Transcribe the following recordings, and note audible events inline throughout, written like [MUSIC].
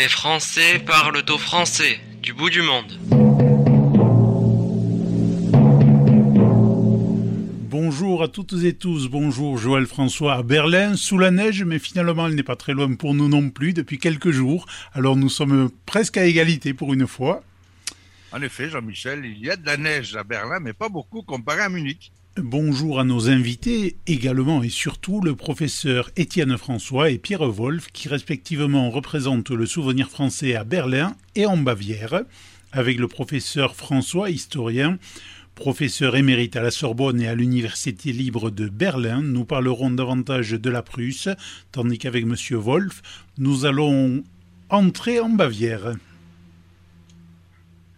Les Français parlent au français, du bout du monde. Bonjour à toutes et tous, bonjour Joël François à Berlin, sous la neige, mais finalement elle n'est pas très loin pour nous non plus depuis quelques jours, alors nous sommes presque à égalité pour une fois. En effet, Jean-Michel, il y a de la neige à Berlin, mais pas beaucoup comparé à Munich. Bonjour à nos invités, également et surtout le professeur Étienne François et Pierre Wolf, qui respectivement représentent le souvenir français à Berlin et en Bavière, avec le professeur François, historien, professeur émérite à la Sorbonne et à l'Université libre de Berlin. Nous parlerons davantage de la Prusse, tandis qu'avec M. Wolf, nous allons entrer en Bavière.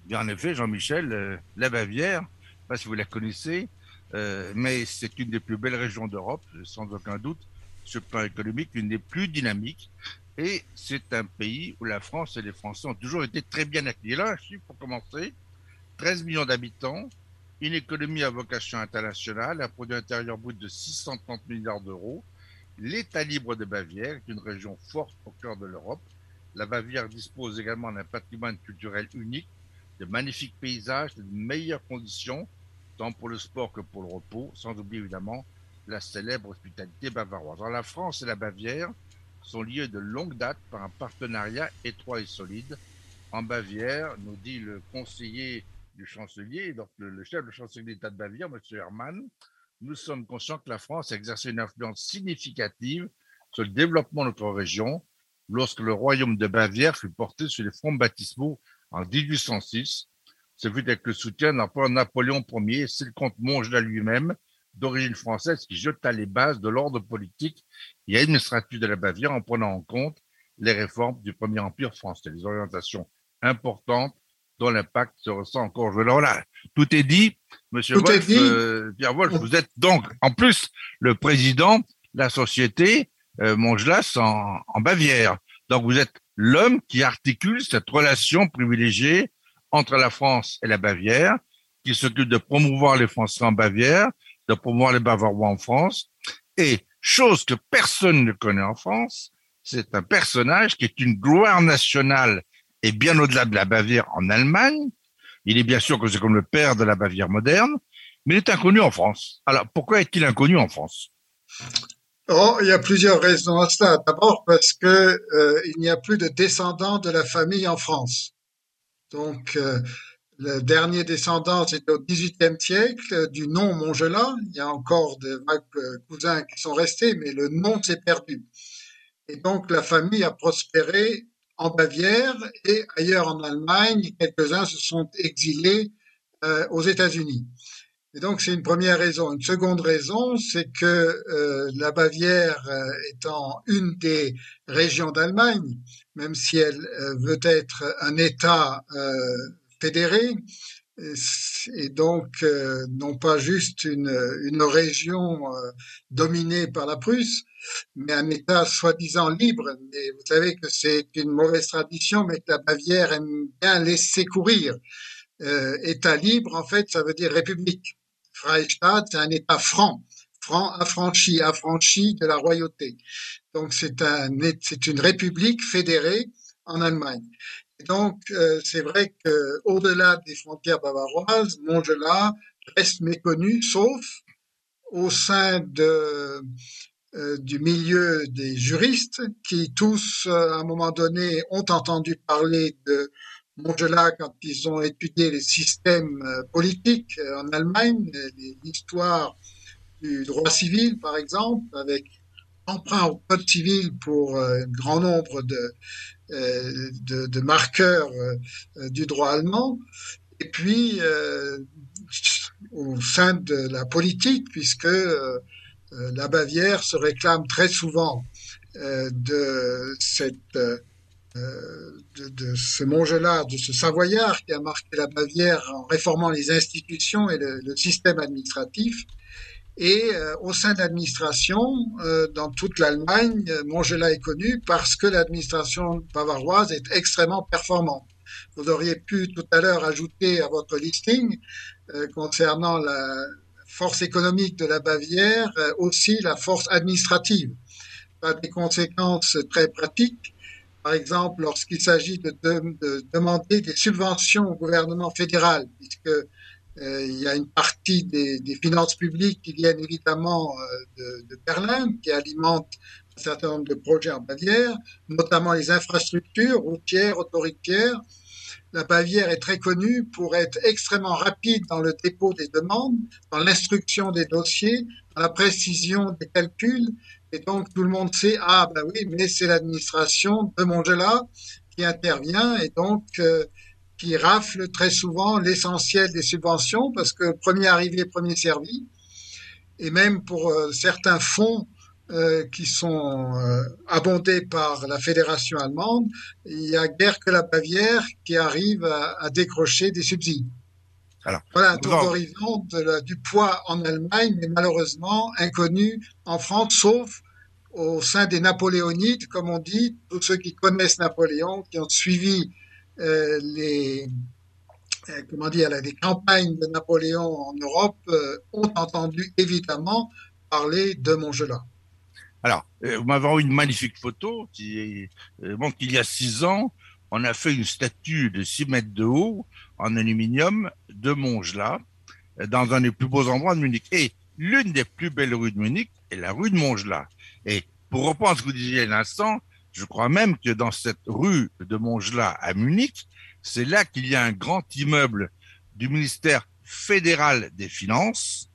Bien, en effet, Jean-Michel, euh, la Bavière, pas si vous la connaissez, euh, mais c'est une des plus belles régions d'Europe, sans aucun doute, sur le plan économique, une des plus dynamiques. Et c'est un pays où la France et les Français ont toujours été très bien accueillis. Là, un chiffre pour commencer 13 millions d'habitants, une économie à vocation internationale, un produit intérieur brut de 630 milliards d'euros. L'État libre de Bavière est une région forte au cœur de l'Europe. La Bavière dispose également d'un patrimoine culturel unique, de magnifiques paysages, de meilleures conditions tant pour le sport que pour le repos, sans oublier évidemment la célèbre hospitalité bavaroise. Alors, la France et la Bavière sont liées de longue date par un partenariat étroit et solide. En Bavière, nous dit le conseiller du chancelier, donc le, chef de chancelier d'État de Bavière, M. Hermann, nous sommes conscients que la France a exercé une influence significative sur le développement de notre région lorsque le royaume de Bavière fut porté sur les fonds baptismaux en 1806 ce fut avec le soutien de l'empereur Napoléon Ier, c'est le comte Montgelat lui-même, d'origine française, qui jeta les bases de l'ordre politique et administratif de la Bavière en prenant en compte les réformes du Premier Empire français, les orientations importantes dont l'impact se ressent encore aujourd'hui. Voilà, tout est dit. Monsieur Wolf, euh, Pierre Wolf, vous êtes donc en plus le président de la société euh, Montgelas en, en Bavière. Donc vous êtes l'homme qui articule cette relation privilégiée entre la France et la Bavière, qui s'occupe de promouvoir les Français en Bavière, de promouvoir les Bavarois en France. Et chose que personne ne connaît en France, c'est un personnage qui est une gloire nationale et bien au-delà de la Bavière en Allemagne. Il est bien sûr que c'est comme le père de la Bavière moderne, mais il est inconnu en France. Alors pourquoi est-il inconnu en France? Oh, il y a plusieurs raisons à cela. D'abord parce que euh, il n'y a plus de descendants de la famille en France. Donc, euh, le dernier descendant, c'est au XVIIIe siècle, du nom Montgelat. Il y a encore des euh, cousins qui sont restés, mais le nom s'est perdu. Et donc, la famille a prospéré en Bavière et ailleurs en Allemagne. Quelques-uns se sont exilés euh, aux États-Unis. Et donc, c'est une première raison. Une seconde raison, c'est que la Bavière étant une des régions d'Allemagne, même si elle euh, veut être un État euh, fédéré, et donc euh, non pas juste une, une région dominée par la Prusse, mais un État soi-disant libre. Mais vous savez que c'est une mauvaise tradition, mais que la Bavière aime bien laisser courir. État libre, en fait, ça veut dire république. Freistaat, c'est un État franc franc affranchi, affranchi de la royauté. Donc c'est un, c'est une république fédérée en Allemagne. Et donc euh, c'est vrai que au-delà des frontières bavaroises, Montgelat reste méconnu, sauf au sein de euh, du milieu des juristes qui tous, euh, à un moment donné, ont entendu parler de Montgelat quand ils ont étudié les systèmes politiques en Allemagne, l'histoire du droit civil, par exemple, avec emprunt au code civil pour euh, un grand nombre de, euh, de, marqueurs euh, du droit allemand, et puis au sein de la politique, puisque la Bavière se réclame très souvent de cette de, de, ce de ce Savoyard qui a marqué la Bavière en réformant les institutions et le système administratif. Et euh, au sein de l'administration, euh, dans toute l'Allemagne, Montgelat est connu parce que l'administration bavaroise est extrêmement performante. Vous auriez pu tout à l'heure ajouter à votre listing euh, concernant la force économique de la Bavière aussi la force administrative. Ça a des conséquences très pratiques par exemple, lorsqu'il s'agit de, demander des subventions au gouvernement fédéral, puisque euh, il y a une partie des, finances publiques qui viennent évidemment euh, de, Berlin, qui alimentent un certain nombre de projets en Bavière, notamment les infrastructures routières, autoritaires. La Bavière est très connue pour être extrêmement rapide dans le dépôt des demandes, dans l'instruction des dossiers, dans la précision des calculs et donc, tout le monde sait, ah ben oui, mais c'est l'administration de Mongela qui intervient et donc euh, qui rafle très souvent l'essentiel des subventions parce que premier arrivé, premier servi. Et même pour euh, certains fonds euh, qui sont abondés par la fédération allemande, il y a guère que la Bavière qui arrive à, à décrocher des subsides. Alors, voilà un tour d'horizon du poids en Allemagne, mais malheureusement inconnu en France, sauf au sein des Napoléonides, comme on dit, tous ceux qui connaissent Napoléon, qui ont suivi euh, les euh, comment dire les campagnes de Napoléon en Europe, euh, ont entendu évidemment parler de Montgelat. Alors, vous m'avez envoyé une magnifique photo qui montre qu'il y a six ans, on a fait une statue de 6 mètres de haut en aluminium de Montgelat dans un des plus beaux endroits de Munich. Et l'une des plus belles rues de Munich est la rue de Montgelat. Et pour reprendre ce que vous disiez à l'instant, je crois même que dans cette rue de Montgelat à Munich, c'est là qu'il y a un grand immeuble du ministère fédéral des Finances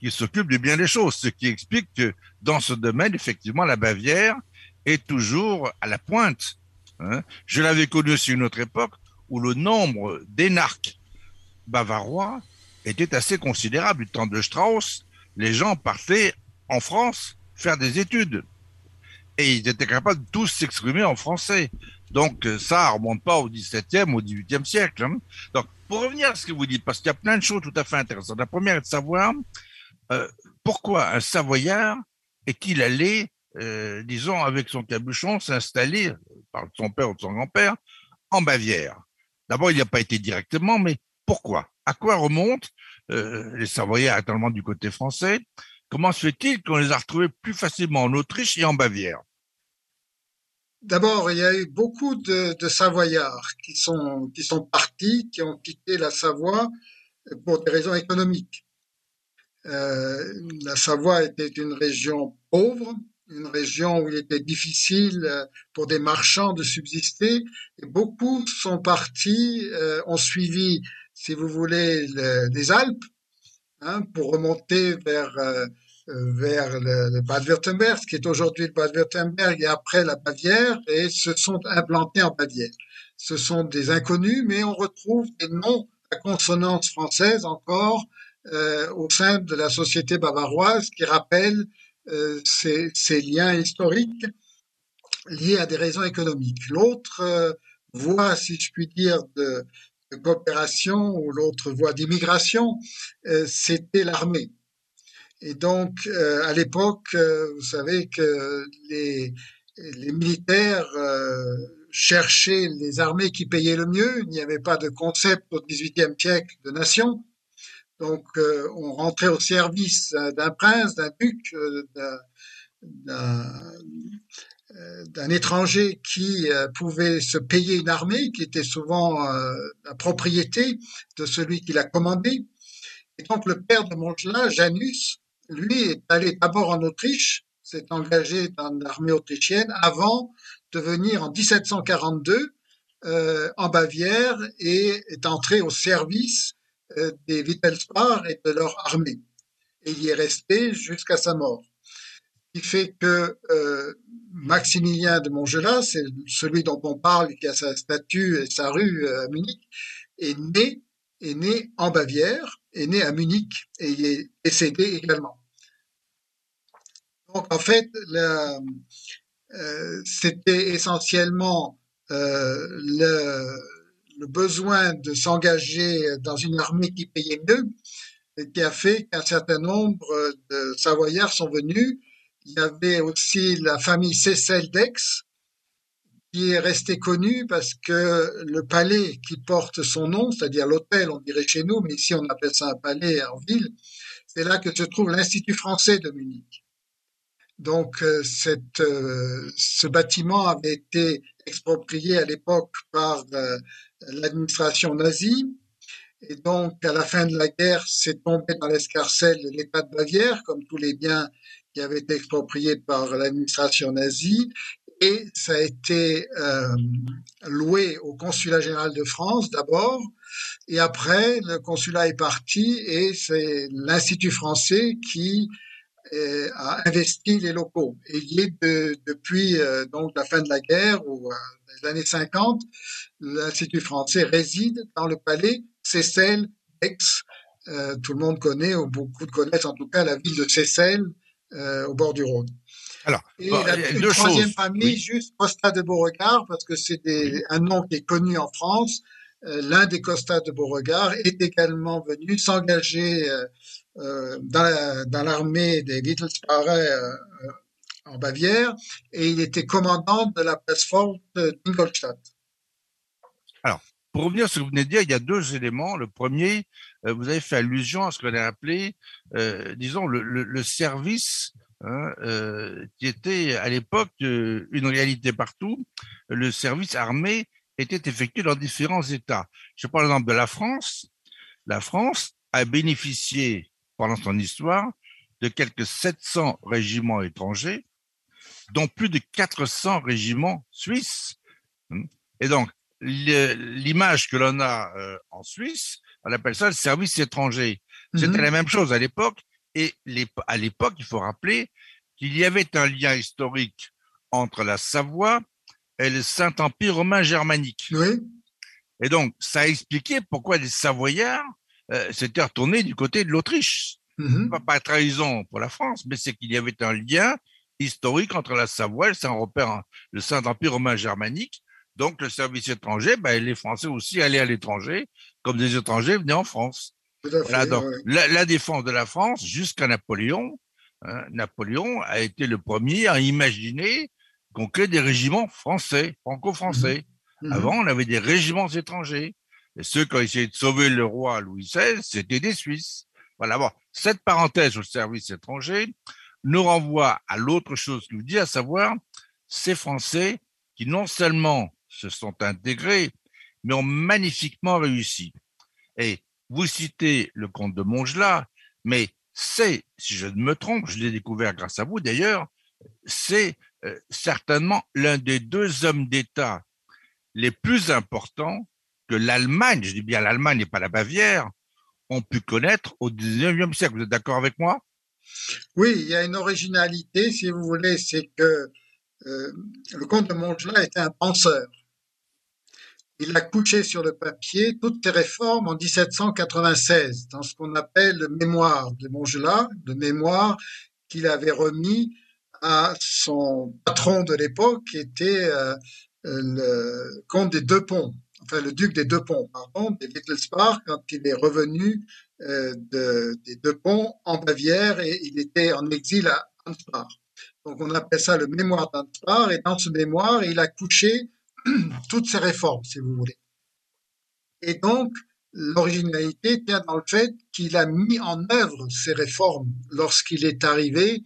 qui s'occupe de bien des choses, ce qui explique que dans ce domaine, effectivement, la Bavière est toujours à la pointe. Hein. Je l'avais connu aussi une autre époque où le nombre d'énarques bavarois était assez considérable. Du temps de Strauss, les gens partaient en France faire des études. Et ils étaient capables de tous s'exprimer en français. Donc euh, ça remonte pas au XVIIe, au XVIIIe siècle. Hein. Donc pour revenir à ce que vous dites, parce qu'il y a plein de choses tout à fait intéressantes. La première est de savoir euh, pourquoi un Savoyard est-il allé, euh, disons, avec son cabuchon, s'installer, par son père ou son grand-père, en Bavière. D'abord, il n'y a pas été directement, mais pourquoi? À quoi remontent les Savoyards actuellement du côté français? Comment se fait-il qu'on les a retrouvés plus facilement en Autriche et en Bavière? D'abord, il y a eu beaucoup de, Savoyards qui sont, partis, qui ont quitté la Savoie pour des raisons économiques. Euh, la Savoie était une région pauvre, une région où il était difficile pour des marchands de subsister, et beaucoup sont partis, euh, ont suivi, si vous voulez, les Alpes, Hein, pour remonter vers euh, vers le, Bade-Württemberg, qui est aujourd'hui le Bade-Württemberg et après la Bavière, et se sont implantés en Bavière. Ce sont des inconnus, mais on retrouve des noms à consonance française encore euh, au sein de la société bavaroise qui rappellent euh, ces, liens historiques liés à des raisons économiques. L'autre euh, voie, si je puis dire, de, de coopération ou l'autre voie d'immigration, euh, c'était l'armée. Et donc, euh, à l'époque, euh, vous savez que les, militaires cherchaient les armées qui payaient le mieux. Il n'y avait pas de concept au XVIIIe siècle de nation. Donc, on rentrait au service d'un prince, d'un duc, d'un euh, étranger qui euh, pouvait se payer une armée, qui était souvent euh, la propriété de celui qui l'a commandé. Et donc le père de Montgelat, Janus, lui est allé d'abord en Autriche, s'est engagé dans l'armée autrichienne avant de venir en 1742 euh, en Bavière et est entré au service des Wittelsbach et de leur armée. Et il y est resté jusqu'à sa mort qui fait que euh, Maximilien de Montgelat, c'est celui dont on parle, qui a sa statue et sa rue euh, à Munich, est né, est né en Bavière, est né à Munich et il est décédé également. Donc en fait, euh, c'était essentiellement le, le, besoin de s'engager dans une armée qui payait mieux qui a fait qu'un certain nombre de Savoyards sont venus il y avait aussi la famille Cécile d'Aix, qui est restée connue parce que le palais qui porte son nom, c'est-à-dire l'hôtel, on dirait chez nous, mais ici on appelle ça un palais en ville, c'est là que se trouve l'Institut français de Munich. Donc euh, cette, euh, ce bâtiment avait été exproprié à l'époque par euh, l'administration nazie. Et donc, à la fin de la guerre, c'est tombé dans l'escarcelle de l'État de Bavière, comme tous les biens qui avaient été expropriés par l'administration nazie. Et ça a été euh, loué au consulat général de France d'abord, et après le consulat est parti et c'est l'Institut français qui a investi les locaux. Et il est depuis euh, donc la fin de la guerre ou euh, les années 50, l'Institut français réside dans le palais Seyssel d'Aix. tout le monde connaît, ou beaucoup connaissent en tout cas, la ville de Seyssel au bord du Rhône. Alors, et la, une troisième famille, juste Costa de Beauregard, parce que c'est un nom qui est connu en France. L'un des Costa de Beauregard est également venu s'engager euh, dans l'armée des Wittelsbacher euh, en Bavière et il était commandant de la place forte d'Ingolstadt. Alors, pour revenir à ce que vous venez de dire, il y a deux éléments. Le premier, euh, vous avez fait allusion à ce qu'on a appelé, disons, le, service hein, qui était à l'époque une réalité partout. Le service armé était effectué dans différents États. Je prends l'exemple de la France. La France a bénéficié pendant son histoire de quelques 700 régiments étrangers, dont plus de 400 régiments suisses. Hmm. Et donc, l'image que l'on a euh, en Suisse, on appelle ça le service étranger. C'était mhm. la même chose à l'époque. Et à l'époque, il faut rappeler qu'il y avait un lien historique entre la Savoie et le Saint-Empire romain germanique. Oui. Et donc, ça a expliqué pourquoi les Savoyards euh, s'était retourné du côté de l'Autriche. Mm-hmm. Pas, pas trahison pour la France, mais c'est qu'il y avait un lien historique entre la Savoie et le Saint-Empire romain germanique. Donc, le service étranger, ben, les Français aussi allaient à l'étranger, comme des étrangers venaient en France. la, défense de la France jusqu'à Napoléon, hein, Napoléon a été le premier à imaginer qu'on crée des régiments français, franco-français. Mm-hmm. Mm-hmm. Avant, on avait des régiments étrangers. Et ceux qui ont essayé de sauver le roi Louis XVI, c'était des Suisses. Voilà, bon, cette parenthèse au service étranger nous renvoie à l'autre chose que vous dites, à savoir ces Français qui non seulement se sont intégrés, mais ont magnifiquement réussi. Et vous citez le comte de Montgelat, mais c'est, si je ne me trompe, je l'ai découvert grâce à vous d'ailleurs, c'est euh, certainement l'un des deux hommes d'État les plus importants que l'Allemagne, je dis bien l'Allemagne et pas la Bavière, ont pu connaître au 19e siècle. Vous êtes d'accord avec moi? Oui, il y a une originalité, si vous voulez, c'est que euh, le comte de Montgelat était un penseur. Il a couché sur le papier toutes ses réformes en 1796, dans ce qu'on appelle le mémoire de Montgelat, le mémoire qu'il avait remis à son patron de l'époque, qui était euh, le comte des Deux Ponts, enfin le duc des Deux Ponts, pardon, des Wittelsbach, quand il est revenu euh, de, des Deux Ponts en Bavière et il était en exil à Ansbach. Donc on appelle ça le mémoire d'Ansbach et dans ce mémoire, il a couché [CLEARS THROAT] toutes ses réformes, si vous voulez. Et donc, l'originalité tient dans le fait qu'il a mis en œuvre ces réformes lorsqu'il est arrivé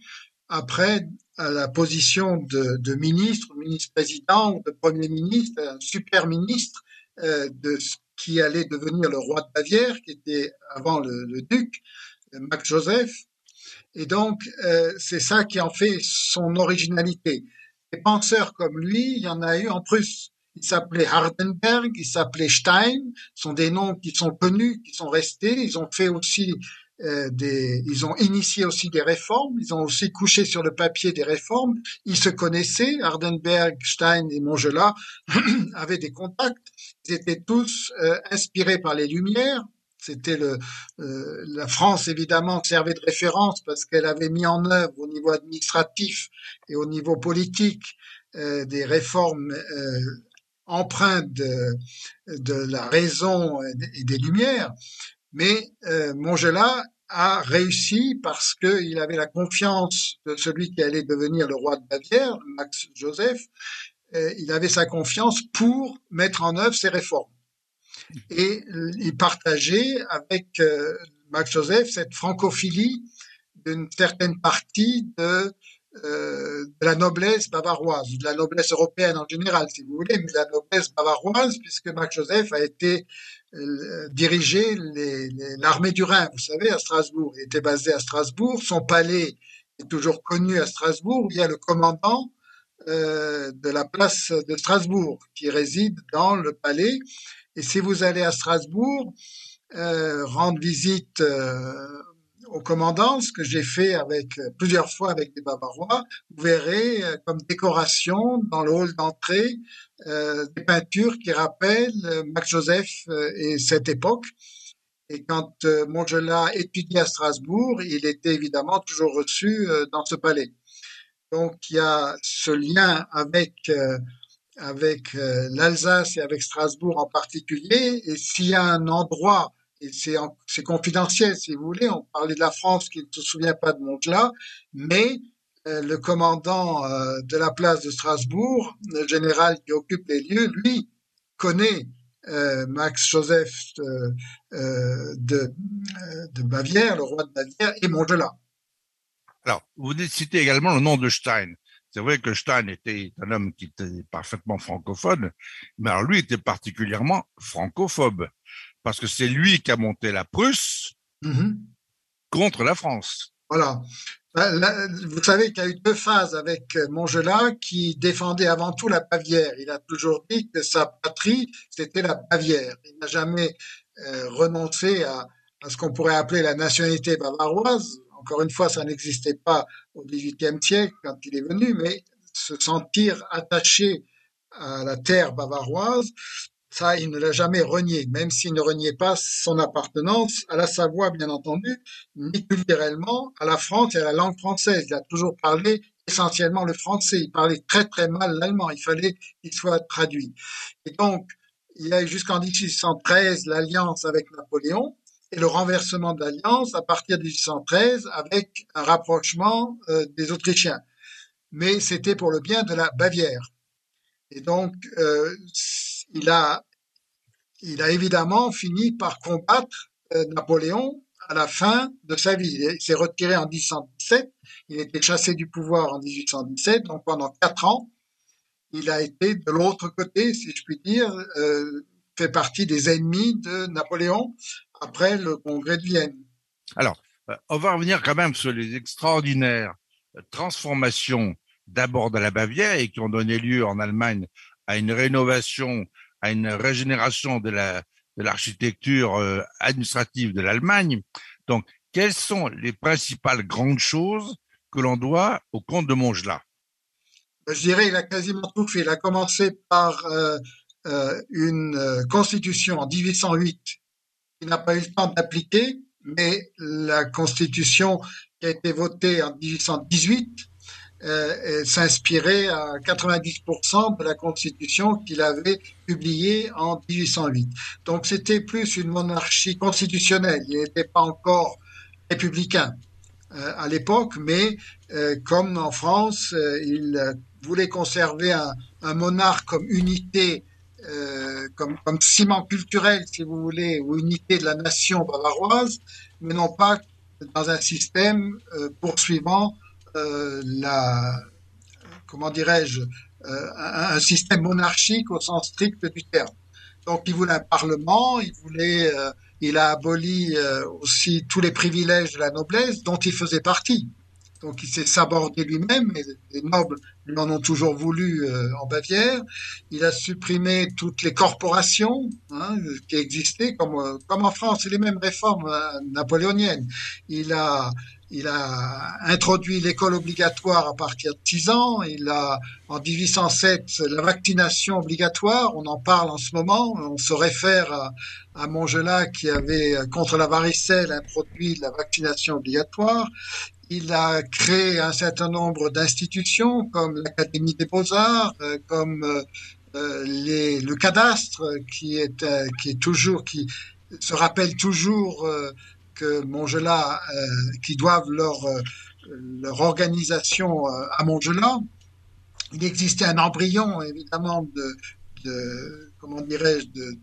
après à la position de, de ministre, ministre-président ou de premier ministre, un super ministre, de ce qui allait devenir le roi de Bavière, qui était avant le, duc, euh, Max Joseph. Et donc, euh, c'est ça qui en fait son originalité. Des penseurs comme lui, il y en a eu en Prusse. Il s'appelait Hardenberg, il s'appelait Stein, ce sont des noms qui sont connus, qui sont restés. Ils ont fait aussi euh, des, ils ont initié aussi des réformes, ils ont aussi couché sur le papier des réformes. Ils se connaissaient, Hardenberg, Stein et Montgelat [CLEARS THROAT] avaient des contacts. Ils étaient tous euh, inspirés par les Lumières. C'était euh, la France évidemment servait de référence parce qu'elle avait mis en œuvre au niveau administratif et au niveau politique des réformes empreintes de, la raison et des Lumières. Mais euh, Montgelat a réussi parce qu'il avait la confiance de celui qui allait devenir le roi de Bavière, Max Joseph. Euh, il avait sa confiance pour mettre en œuvre ses réformes. Et il partageait avec euh, Max Joseph cette francophilie d'une certaine partie de euh, de la noblesse bavaroise, de la noblesse européenne en général, si vous voulez, mais de la noblesse bavaroise, puisque Max Joseph a été dirigé l'armée du Rhin, vous savez, à Strasbourg. Il était basé à Strasbourg. Son palais est toujours connu à Strasbourg. Il y a le commandant de la place de Strasbourg qui réside dans le palais. Et si vous allez à Strasbourg, euh, rendre visite euh, au commandant, ce que j'ai fait avec euh, plusieurs fois avec des Bavarois, vous verrez euh, comme décoration dans le hall d'entrée euh, des peintures qui rappellent Max Joseph et cette époque. Et quand euh, Montgelat étudiait à Strasbourg, il était évidemment toujours reçu dans ce palais. Donc il y a ce lien avec avec l'Alsace et avec Strasbourg en particulier. Et s'il y a un endroit c'est confidentiel si vous voulez. On parlait de la France qui ne se souvient pas de Montgelat, mais euh, le commandant euh, de la place de Strasbourg, le général qui occupe les lieux, lui connaît euh, Max Joseph de, de, Bavière, le roi de Bavière, et Montgelat. Alors, vous citez également le nom de Stein. C'est vrai que Stein était un homme qui était parfaitement francophone, mais alors lui était particulièrement francophobe parce que c'est lui qui a monté la Prusse mm-hmm. contre la France. Voilà. vous savez qu'il y a eu deux phases avec euh, Montgelat qui défendait avant tout la Bavière. Il a toujours dit que sa patrie, c'était la Bavière. Il n'a jamais euh, renoncé à, à ce qu'on pourrait appeler la nationalité bavaroise. Encore une fois, ça n'existait pas au XVIIIe siècle quand il est venu, mais se sentir attaché à la terre bavaroise, ça, il ne l'a jamais renié, même s'il ne reniait pas son appartenance à la Savoie, bien entendu, ni culturellement à la France et à la langue française. Il a toujours parlé essentiellement le français. Il parlait très très mal l'allemand. Il fallait qu'il soit traduit. Et donc, il y a eu jusqu'en 1813 l'alliance avec Napoléon et le renversement de l'alliance à partir de 1813 avec un rapprochement euh, des Autrichiens. Mais c'était pour le bien de la Bavière. Et donc, euh, il a, il a évidemment fini par combattre euh, Napoléon à la fin de sa vie. Il s'est retiré en 1817, il était chassé du pouvoir en 1817, donc pendant quatre ans, il a été de l'autre côté, si je puis dire, fait partie des ennemis de Napoléon après le congrès de Vienne. Alors, euh, on va revenir quand même sur les extraordinaires transformations d'abord de la Bavière et qui ont donné lieu en Allemagne à une rénovation, à une régénération de la de l'architecture euh, administrative de l'Allemagne. Donc, quelles sont les principales grandes choses que l'on doit au comte de Montgelat Je dirais il a quasiment tout fait. Il a commencé par euh, euh, une constitution en 1808 qui n'a pas eu le temps d'appliquer, mais la constitution qui a été votée en 1818 euh, s'inspirait à 90% de la constitution qu'il avait publiée en 1808. Donc c'était plus une monarchie constitutionnelle. Il n'était pas encore républicain euh, à l'époque, mais euh, comme en France, il voulait conserver un, un, monarque comme unité, comme, comme ciment culturel, si vous voulez, ou unité de la nation bavaroise, mais non pas dans un système poursuivant euh, la, comment dirais-je, euh, un, système monarchique au sens strict du terme. Donc il voulait un parlement, il voulait, euh, il a aboli aussi tous les privilèges de la noblesse dont il faisait partie. Donc il s'est sabordé lui-même, les nobles lui en ont toujours voulu en Bavière. Il a supprimé toutes les corporations hein, qui existaient, comme, comme en France, les mêmes réformes napoléoniennes. Il a il a introduit l'école obligatoire à partir de 6 ans. Il a, en 1807, la vaccination obligatoire. On en parle en ce moment. On se réfère à, à Montgelat qui avait, contre la varicelle, introduit la vaccination obligatoire. Il a créé un certain nombre d'institutions comme l'Académie des beaux-arts, euh, comme euh, les, le cadastre qui est, euh, toujours, qui se rappelle toujours que Montgelat, euh, qui doivent leur, euh, organisation euh, à Montgelat. Il existait un embryon, évidemment, de, de comment dirais-je, de,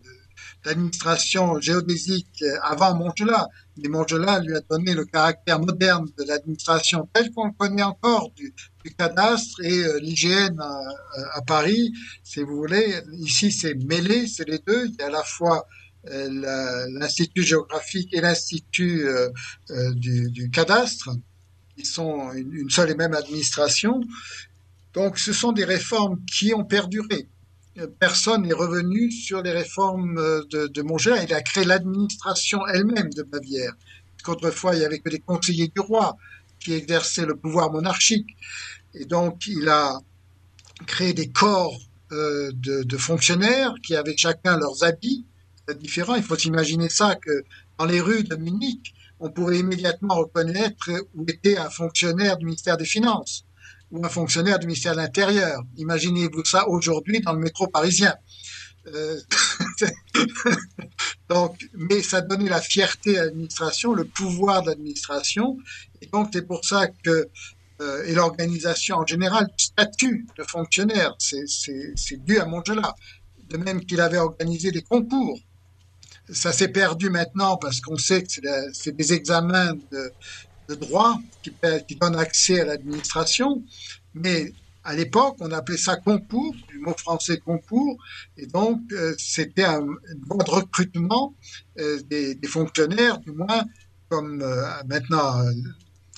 l'administration géodésique avant Montgelas. Mais Montgelas lui a donné le caractère moderne de l'administration tel qu'on le connaît encore du, cadastre et euh, l'IGN à, Paris, si vous voulez. Ici, c'est mêlé, c'est les deux. Il y a à la fois euh, l'Institut géographique et l'Institut euh, du, du, cadastre. Ils sont une seule et même administration. Donc, ce sont des réformes qui ont perduré personne n'est revenu sur les réformes euh, de, de. Il a créé l'administration elle-même de Bavière. Qu'autrefois, il n'y avait que des conseillers du roi qui exerçaient le pouvoir monarchique. Et donc, il a créé des corps euh, de, fonctionnaires qui avaient chacun leurs habits différents. Il faut s'imaginer ça que dans les rues de Munich, on pourrait immédiatement reconnaître où était un fonctionnaire du ministère des Finances ou un fonctionnaire du ministère de l'Intérieur. Imaginez-vous ça aujourd'hui dans le métro parisien. Euh, [LAUGHS] donc, mais ça donnait la fierté à l'administration, le pouvoir de l'administration, et donc c'est pour ça que euh, et l'organisation en général du statut de fonctionnaire, c'est dû à Montgelas. De même qu'il avait organisé des concours. Ça s'est perdu maintenant parce qu'on sait que c'est des examens de, de droit qui, donne accès à l'administration, mais à l'époque, on appelait ça concours, du mot français concours, et donc euh, c'était un, une voie de recrutement euh, des, des, fonctionnaires, du moins comme euh, maintenant,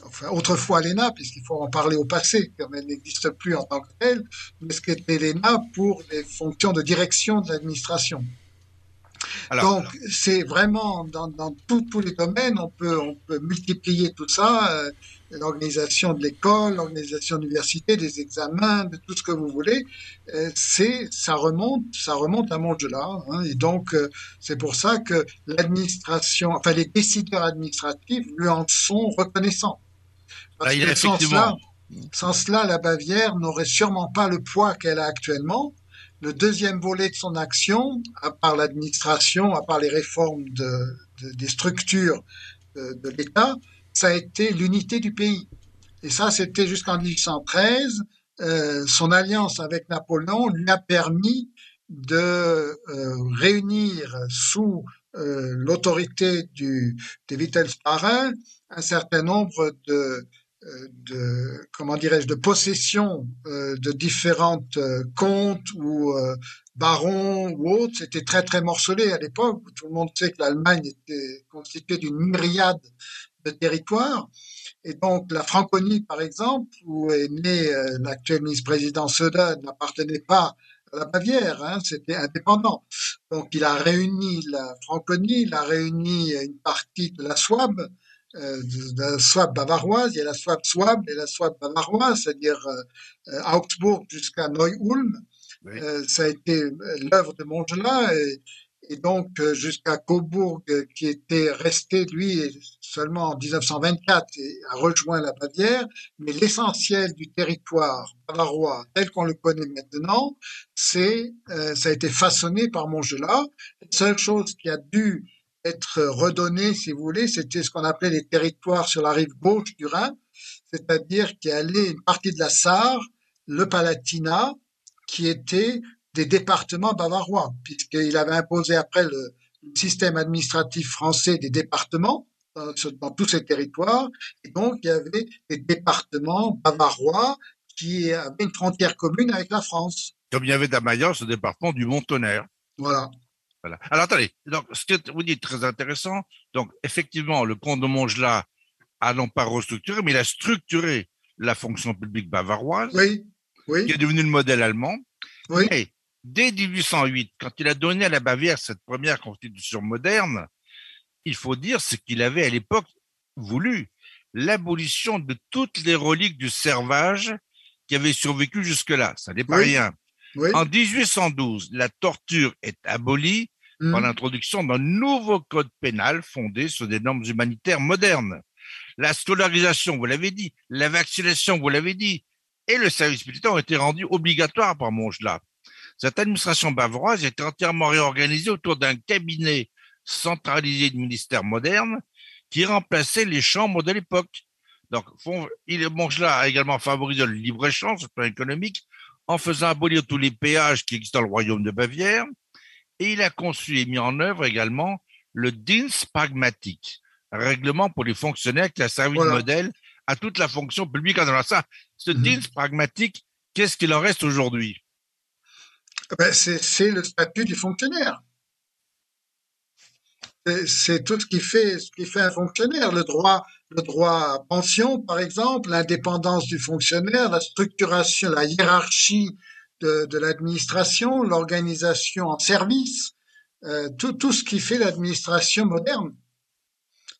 enfin autrefois l'ENA, puisqu'il faut en parler au passé, comme elle n'existe plus en tant que telle, mais ce qu'était l'ENA pour les fonctions de direction de l'administration. Donc, c'est vraiment dans, dans tous les domaines, on peut, on peut multiplier tout ça, euh, l'organisation de l'école, l'organisation de l'université, des examens, de tout ce que vous voulez. Euh, c'est, ça remonte, ça remonte à Montgelas. Hein, et donc, euh, c'est pour ça que l'administration, enfin, les décideurs administratifs lui en sont reconnaissants. Parce que sans cela, sans cela, la Bavière n'aurait sûrement pas le poids qu'elle a actuellement le deuxième volet de son action, à part l'administration, à part les réformes de, des structures de, l'État, ça a été l'unité du pays. Et ça, c'était jusqu'en 1813. Euh, son alliance avec Napoléon lui a permis de euh, réunir sous euh, l'autorité du, des Wittelsbacher un certain nombre de, de comment dirais-je de possession euh, de différentes euh, comtes ou euh, barons ou autres, c'était très très morcelé à l'époque. Tout le monde sait que l'Allemagne était constituée d'une myriade de territoires. Et donc la Franconie, par exemple, où est né l'actuel ministre-président Söder, n'appartenait pas à la Bavière, hein, c'était indépendant. Donc il a réuni la Franconie, il a réuni une partie de la Souabe, euh, de la Swab bavaroise, il y a la Swab Swab et la Swab bavaroise, c'est-à-dire euh, euh, Augsbourg jusqu'à Neu-Ulm. ça a été l'œuvre de Montgelas et, et donc jusqu'à Coburg qui était resté lui seulement en 1924 et a rejoint la Bavière, mais l'essentiel du territoire bavarois tel qu'on le connaît maintenant, c'est ça a été façonné par Montgelas. La seule chose qui a dû être redonné, si vous voulez, c'était ce qu'on appelait les territoires sur la rive gauche du Rhin, c'est-à-dire qu'il y allait une partie de la Sarre, le Palatinat, qui était des départements bavarois, puisqu'il avait imposé après le, système administratif français des départements dans, dans, tous ces territoires, et donc il y avait des départements bavarois qui avaient une frontière commune avec la France. Comme il y avait d'Amaya, ce département du Mont-Tonnerre. Voilà. Voilà. Alors attendez, donc ce que vous dites très intéressant. Donc effectivement, le comte de Montgelas a non pas restructuré, mais il a structuré la fonction publique bavaroise, oui, oui. qui est devenu le modèle allemand. Oui. Et dès 1808, quand il a donné à la Bavière cette première constitution moderne, il faut dire ce qu'il avait à l'époque voulu l'abolition de toutes les reliques du servage qui avaient survécu jusque-là. Ça n'est pas rien. Oui. En 1812, la torture est abolie par mmh. l'introduction d'un nouveau code pénal fondé sur des normes humanitaires modernes. La scolarisation, vous l'avez dit, la vaccination, vous l'avez dit, et le service militaire ont été rendus obligatoires par Montgelas. Cette administration bavaroise était entièrement réorganisée autour d'un cabinet centralisé de ministère moderne qui remplaçait les chambres de l'époque. Donc, Montgelas a également favorisé le libre-échange sur le plan économique en faisant abolir tous les péages qui existent dans le royaume de Bavière Et il a conçu et mis en œuvre également le Dienst pragmatique, un règlement pour les fonctionnaires qui a servi de modèle à toute la fonction publique. Alors ça, ce mmh. Dienst pragmatique, qu'est-ce qu'il en reste aujourd'hui? Ben, C'est le statut du fonctionnaire. C'est tout ce qui fait ce qui fait un fonctionnaire, le droit le droit à pension par exemple, l'indépendance du fonctionnaire, la structuration, la hiérarchie de, l'administration, l'organisation en service, euh, tout, tout ce qui fait l'administration moderne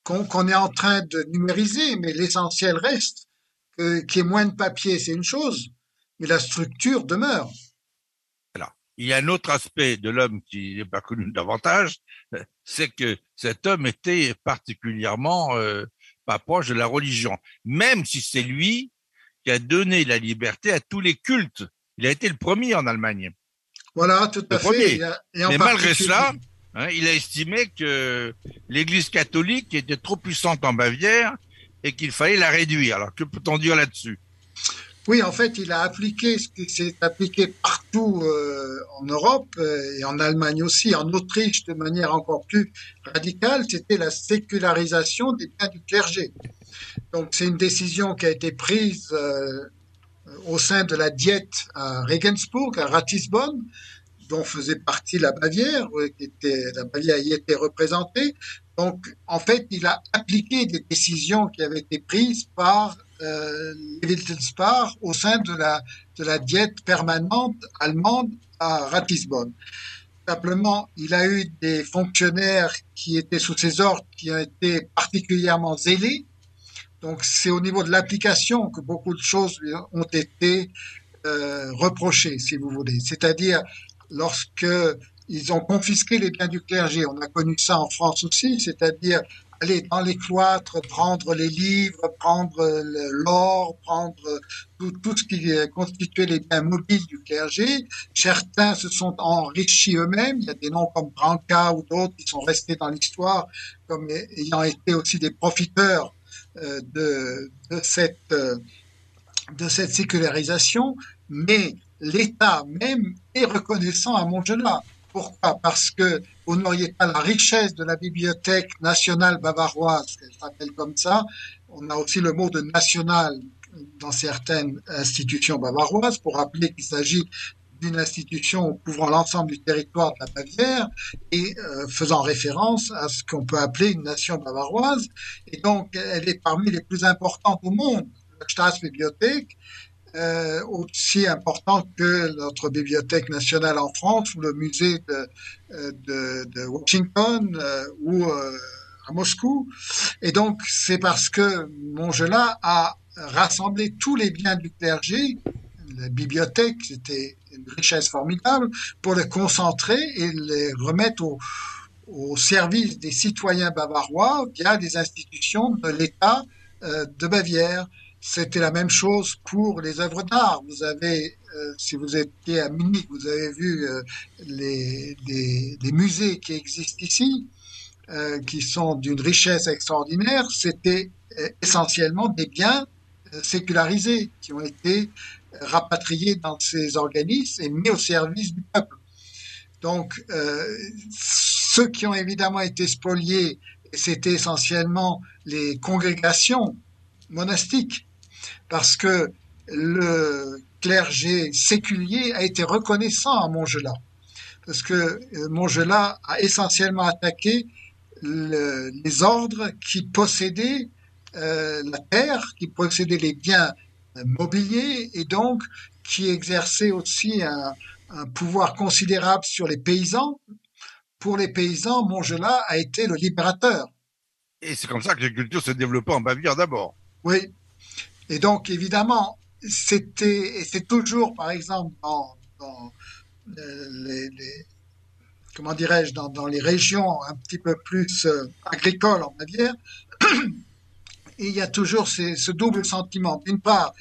qu'on est en train de numériser, mais l'essentiel reste. Qu'il y ait moins de papier, c'est une chose, mais la structure demeure. Alors, il y a un autre aspect de l'homme qui n'est pas connu davantage, c'est que cet homme était particulièrement euh, pas proche de la religion, même si c'est lui qui a donné la liberté à tous les cultes. Il a été le premier en Allemagne. Voilà, tout à fait. Mais malgré cela, hein, il a estimé que l'Église catholique était trop puissante en Bavière et qu'il fallait la réduire. Alors, que peut-on dire là-dessus? Oui, en fait, il a appliqué ce qui s'est appliqué partout euh, en Europe euh, et en Allemagne aussi, en Autriche de manière encore plus radicale, c'était la sécularisation des biens du clergé. Donc c'est une décision qui a été prise euh, au sein de la diète à Regensburg, à Ratisbonne, dont faisait partie la Bavière, qui était, la Bavière y était représentée. Donc, en fait, il a appliqué des décisions qui avaient été prises par euh, au sein de la, de la diète permanente allemande à Ratisbonne. Simplement, il a eu des fonctionnaires qui étaient sous ses ordres, qui ont été particulièrement zélés. Donc, c'est au niveau de l'application que beaucoup de choses ont été euh, reprochées, si vous voulez. C'est-à-dire, lorsque ils ont confisqué les biens du clergé, on a connu ça en France aussi, c'est-à-dire aller dans les cloîtres, prendre les livres, prendre l'or, prendre tout, tout, ce qui constituait les biens mobiles du clergé. Certains se sont enrichis eux-mêmes. Il y a des noms comme Branca ou d'autres qui sont restés dans l'histoire comme ayant été aussi des profiteurs euh, de, de, cette, euh, de cette sécularisation. Mais l'État même est reconnaissant à Montgelat. Pourquoi? Parce que vous n'auriez pas la richesse de la Bibliothèque nationale bavaroise, qu'elle s'appelle comme ça. On a aussi le mot de national dans certaines institutions bavaroises pour rappeler qu'il s'agit d'une institution couvrant l'ensemble du territoire de la Bavière et euh, faisant référence à ce qu'on peut appeler une nation bavaroise. Et donc, elle est parmi les plus importantes au monde. La Staatsbibliothek euh, aussi important que notre bibliothèque nationale en France ou le musée de, euh, Washington euh, ou à Moscou. Et donc, c'est parce que Montgelat a rassemblé tous les biens du clergé, la bibliothèque, c'était une richesse formidable, pour les concentrer et les remettre au, service des citoyens bavarois via des institutions de l'État de Bavière. C'était la même chose pour les œuvres d'art. Vous avez, euh, si vous étiez à Munich, vous avez vu euh, les, musées qui existent ici, euh, qui sont d'une richesse extraordinaire. C'était essentiellement des biens sécularisés qui ont été rapatriés dans ces organismes et mis au service du peuple. Donc, ceux qui ont évidemment été spoliés, c'était essentiellement les congrégations monastiques parce que le clergé séculier a été reconnaissant à Montgelat. Parce que euh, Montgelat a essentiellement attaqué les ordres qui possédaient euh, la terre, qui possédaient les biens mobiliers et donc qui exerçaient aussi un, un pouvoir considérable sur les paysans. Pour les paysans, Montgelat a été le libérateur. Et c'est comme ça que l'agriculture s'est développée en Bavière d'abord. Oui, et donc, évidemment, c'était, et c'est toujours, par exemple, dans, euh, les, comment dirais-je, dans, les régions un petit peu plus euh, agricoles en Bavière, [CLEARS THROAT] il y a toujours ce double sentiment. D'une part,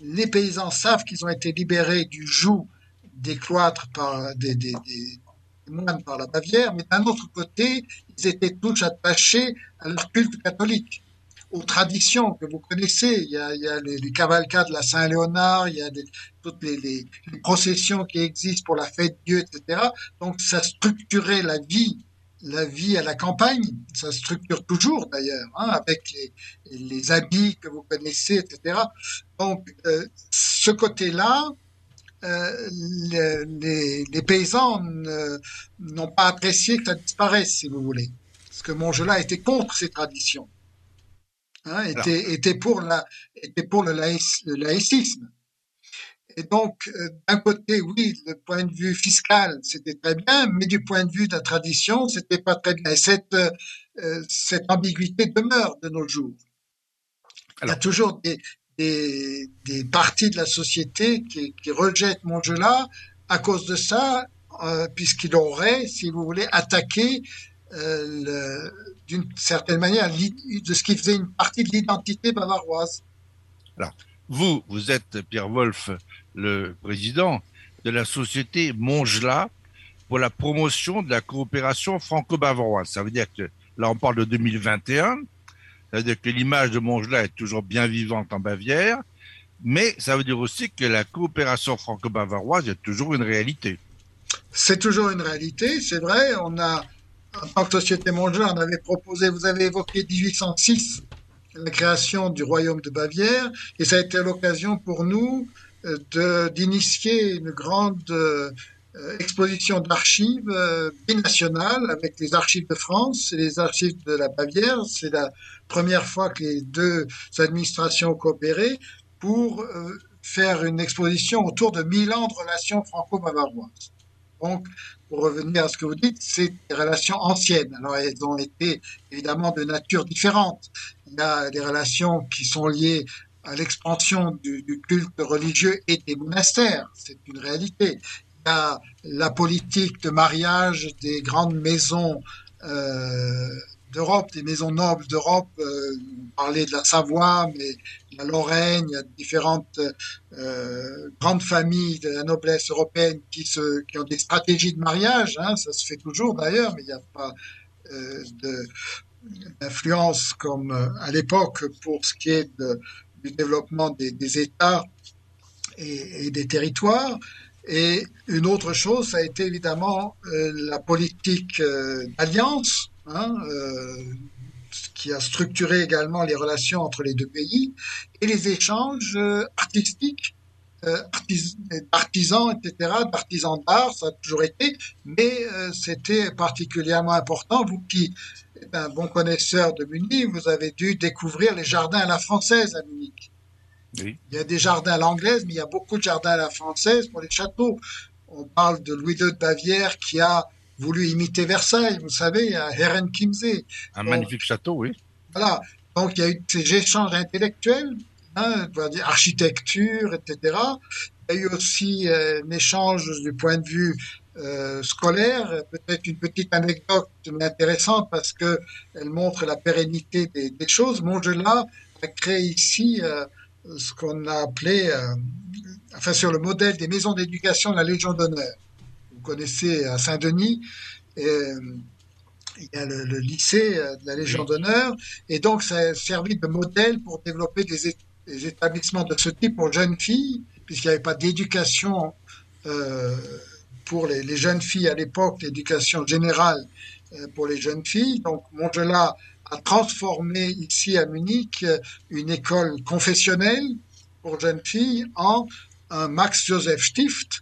les paysans savent qu'ils ont été libérés du joug des cloîtres par des, moines par la Bavière, mais d'un autre côté, ils étaient tous attachés à leur culte catholique. aux traditions que vous connaissez. Il y a, les, les, cavalcades de la Saint-Léonard, il y a toutes les, les, processions qui existent pour la fête de Dieu, etc. Donc ça structurait la vie, la vie à la campagne. Ça structure toujours d'ailleurs, hein, avec les, les habits que vous connaissez, etc. Donc euh, ce côté-là, euh, les, les, paysans n'ont pas apprécié que ça disparaisse, si vous voulez. Parce que Montgelat était contre ces traditions. Hein, était, était, pour la, était pour le, le laïcisme. Et donc, euh, d'un côté, oui, le point de vue fiscal, c'était très bien, mais du point de vue de la tradition, c'était pas très bien. Et cette, euh, cette ambiguïté demeure de nos jours. Alors, Il y a toujours des, des, des parties de la société qui, qui rejettent Montgelat à cause de ça, euh, puisqu'il aurait, si vous voulez, attaqué euh, d'une certaine manière de ce qui faisait une partie de l'identité bavaroise. Alors, vous, vous êtes Pierre Wolf, le président de la société Montgelat pour la promotion de la coopération franco-bavaroise. Ça veut dire que là, on parle de 2021. Ça veut dire que l'image de Montgelat est toujours bien vivante en Bavière. Mais ça veut dire aussi que la coopération franco-bavaroise est toujours une réalité. C'est toujours une réalité, c'est vrai. On a, en tant que Société Montgelat, on avait proposé, vous avez évoqué 1806, la création du royaume de Bavière, et ça a été l'occasion pour nous d'initier une grande euh, exposition d'archives euh, binationales avec les archives de France et les archives de la Bavière. C'est la première fois que les deux administrations ont coopéré pour euh, faire une exposition autour de mille ans de relations franco-bavaroises. Donc, pour revenir à ce que vous dites, c'est des relations anciennes. Alors, elles ont été évidemment de nature différente. Il y a des relations qui sont liées à l'expansion du, culte religieux et des monastères. C'est une réalité. Il y a la politique de mariage des grandes maisons euh, d'Europe, des maisons nobles d'Europe. Euh, on de la Savoie, mais la Lorraine, il y a différentes euh, grandes familles de la noblesse européenne qui, se, qui ont des stratégies de mariage. Hein, ça se fait toujours d'ailleurs, mais il n'y a pas euh, d'influence comme à l'époque pour ce qui est de, du développement des, États et, des territoires. Et une autre chose, ça a été évidemment euh, la politique euh, d'alliance, hein, euh, qui a structuré également les relations entre les deux pays, et les échanges euh, artistiques, artis d'artisans, etc., d'artisans d'art, ça a toujours été, mais c'était particulièrement important. Vous qui un bon connaisseur de Munich, vous avez dû découvrir les jardins à la française à Munich. Oui. Il y a des jardins à l'anglaise, mais il y a beaucoup de jardins à la française pour les châteaux. On parle de Louis II de Bavière qui a voulu imiter Versailles, vous savez, à Herrenchiemsee. Un Donc, magnifique château, oui. Voilà. Donc il y a eu ces échanges intellectuels, hein, dire architecture, etc. Il y a eu aussi euh, un échange du point de vue euh, scolaire. Peut-être une petite anecdote mais intéressante parce que elle montre la pérennité des, des choses. Montgelat a créé ici euh, ce qu'on a appelé, euh, enfin sur le modèle des maisons d'éducation de la Légion d'honneur. Vous connaissez à Saint-Denis, il y a le, le, lycée de la Légion d'honneur, et donc ça a servi de modèle pour développer des, établissements de ce type pour jeunes filles, puisqu'il n'y avait pas d'éducation euh, pour les, jeunes filles à l'époque, l'éducation générale euh, pour les jeunes filles. Donc Montgelat a transformé ici à Munich une école confessionnelle pour jeunes filles en un Max Joseph Stift,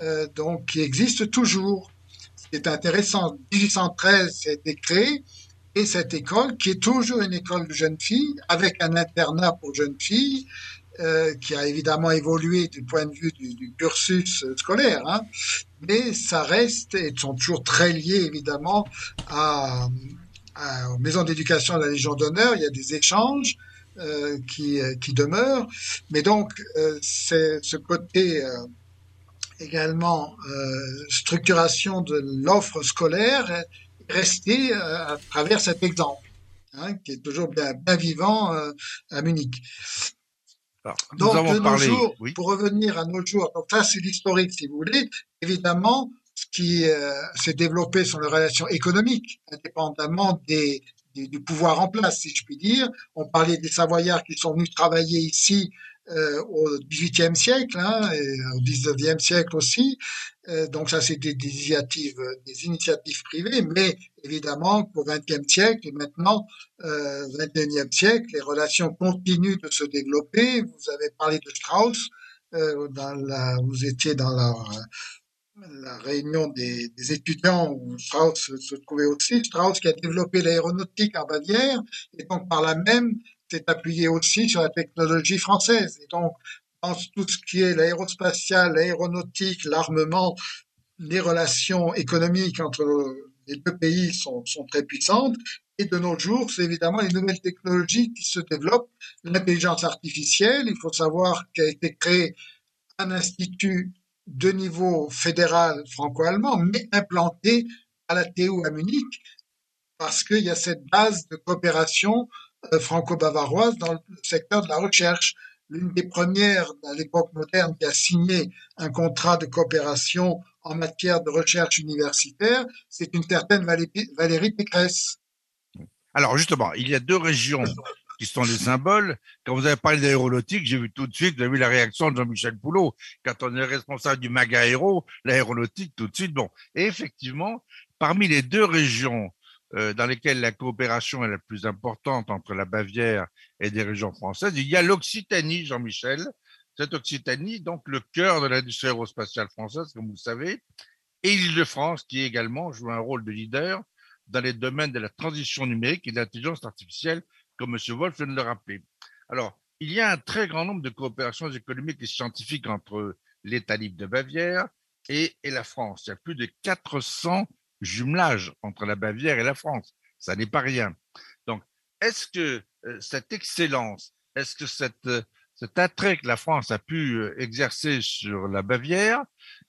euh, donc qui existe toujours. C'est intéressant. 1813, ça a été créé et cette école, qui est toujours une école de jeunes filles, avec un internat pour jeunes filles, euh, qui a évidemment évolué du point de vue du, du cursus scolaire, hein, mais ça reste et sont toujours très liés évidemment à, aux maisons d'éducation de la Légion d'honneur, il y a des échanges euh, qui, qui, demeurent. Mais donc, euh, ce côté euh, également structuration de l'offre scolaire est resté à travers cet exemple, hein, qui est toujours bien vivant à Munich. Alors, donc, de nos parlé, jours, oui. pour revenir à nos jours, donc ça c'est l'historique si vous voulez, évidemment, ce qui euh, s'est développé sont les relations économiques, indépendamment des, du pouvoir en place, si je puis dire. On parlait des Savoyards qui sont venus travailler ici euh, au XVIIIe siècle, hein, et au XIXe siècle aussi. Euh, donc ça, c'était des initiatives, des initiatives privées, mais évidemment, au XXe siècle et maintenant, euh, XXIe siècle, les relations continuent de se développer. Vous avez parlé de Strauss, euh, vous étiez dans la, réunion des, étudiants où Strauss se trouvait aussi. Strauss qui a développé l'aéronautique en Bavière et donc par là même s'est appuyé aussi sur la technologie française. Tout ce qui est l'aérospatial, l'aéronautique, l'armement, les relations économiques entre les deux pays sont, sont très puissantes. Et de nos jours, c'est évidemment les nouvelles technologies qui se développent. L'intelligence artificielle, il faut savoir qu'a été créé un institut de niveau fédéral franco-allemand, mais implanté à la TU à Munich, parce qu'il y a cette base de coopération euh, franco-bavaroise dans le secteur de la recherche. L'une des premières à l'époque moderne qui a signé un contrat de coopération en matière de recherche universitaire, c'est une certaine Valérie Pécresse. Alors justement, il y a deux régions qui sont les symboles. Quand vous avez parlé d'aéronautique, j'ai vu tout de suite, vous vu la réaction de Jean-Michel Poulot. Quand on est responsable du MAGA Aéro, l'aéronautique, tout de suite, bon. Et effectivement, parmi les deux régions dans lesquelles la coopération est la plus importante entre la Bavière et des régions françaises, il y a l'Occitanie, Jean-Michel. Cette Occitanie, donc le cœur de l'industrie aérospatiale française, comme vous le savez, et l'Île-de-France, qui également joue un rôle de leader dans les domaines de la transition numérique et de l'intelligence artificielle, comme M. Wolf vient de le rappeler. Alors, il y a un très grand nombre de coopérations économiques et scientifiques entre l'État libre de Bavière et, et la France. Il y a plus de 400 jumelage entre la Bavière et la France. Ça n'est pas rien. Donc, est-ce que euh, cette excellence, est-ce que cette, euh, cet attrait que la France a pu euh, exercer sur la Bavière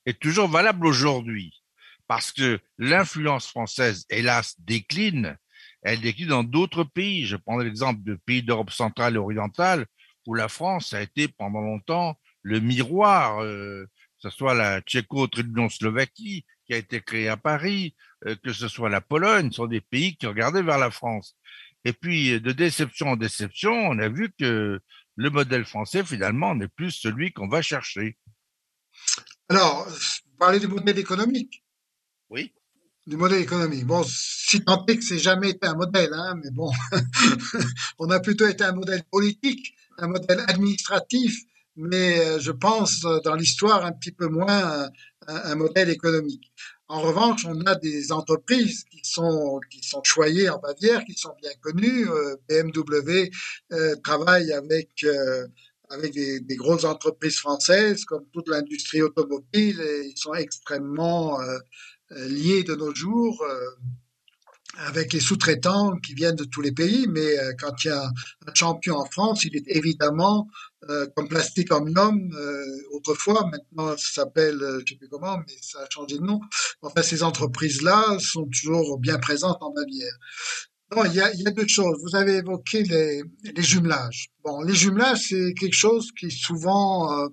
est toujours valable aujourd'hui? Parce que l'influence française, hélas, décline. Elle décline dans d'autres pays. Je prends l'exemple de pays d'Europe centrale et orientale où la France a été pendant longtemps le miroir, que ce soit la Tchéco-Slovaquie, qui a été créé à Paris, euh, que ce soit la Pologne, sont des pays qui regardaient vers la France. Et puis, de déception en déception, on a vu que le modèle français, finalement, n'est plus celui qu'on va chercher. Alors, vous parlez du modèle économique? Oui. Du modèle économique. Bon, si tant est que c'est jamais été un modèle, hein, mais bon, [LAUGHS] on a plutôt été un modèle politique, un modèle administratif, mais euh, je pense dans l'histoire un petit peu moins un, modèle économique. En revanche, on a des entreprises qui sont qui sont choyées en Bavière, qui sont bien connues. Euh, BMW euh, travaille avec euh, avec des, des, grosses entreprises françaises, comme toute l'industrie automobile, et ils sont extrêmement liés de nos jours avec les sous-traitants qui viennent de tous les pays, mais euh, quand il y a un champion en France, il est évidemment euh, comme Plastic Omnium euh, autrefois, maintenant ça s'appelle, je ne sais plus comment, mais ça a changé de nom. Enfin, ces entreprises-là sont toujours bien présentes en Bavière. Non, il y a, y deux choses. Vous avez évoqué les, les jumelages. Bon, les jumelages, c'est quelque chose qui souvent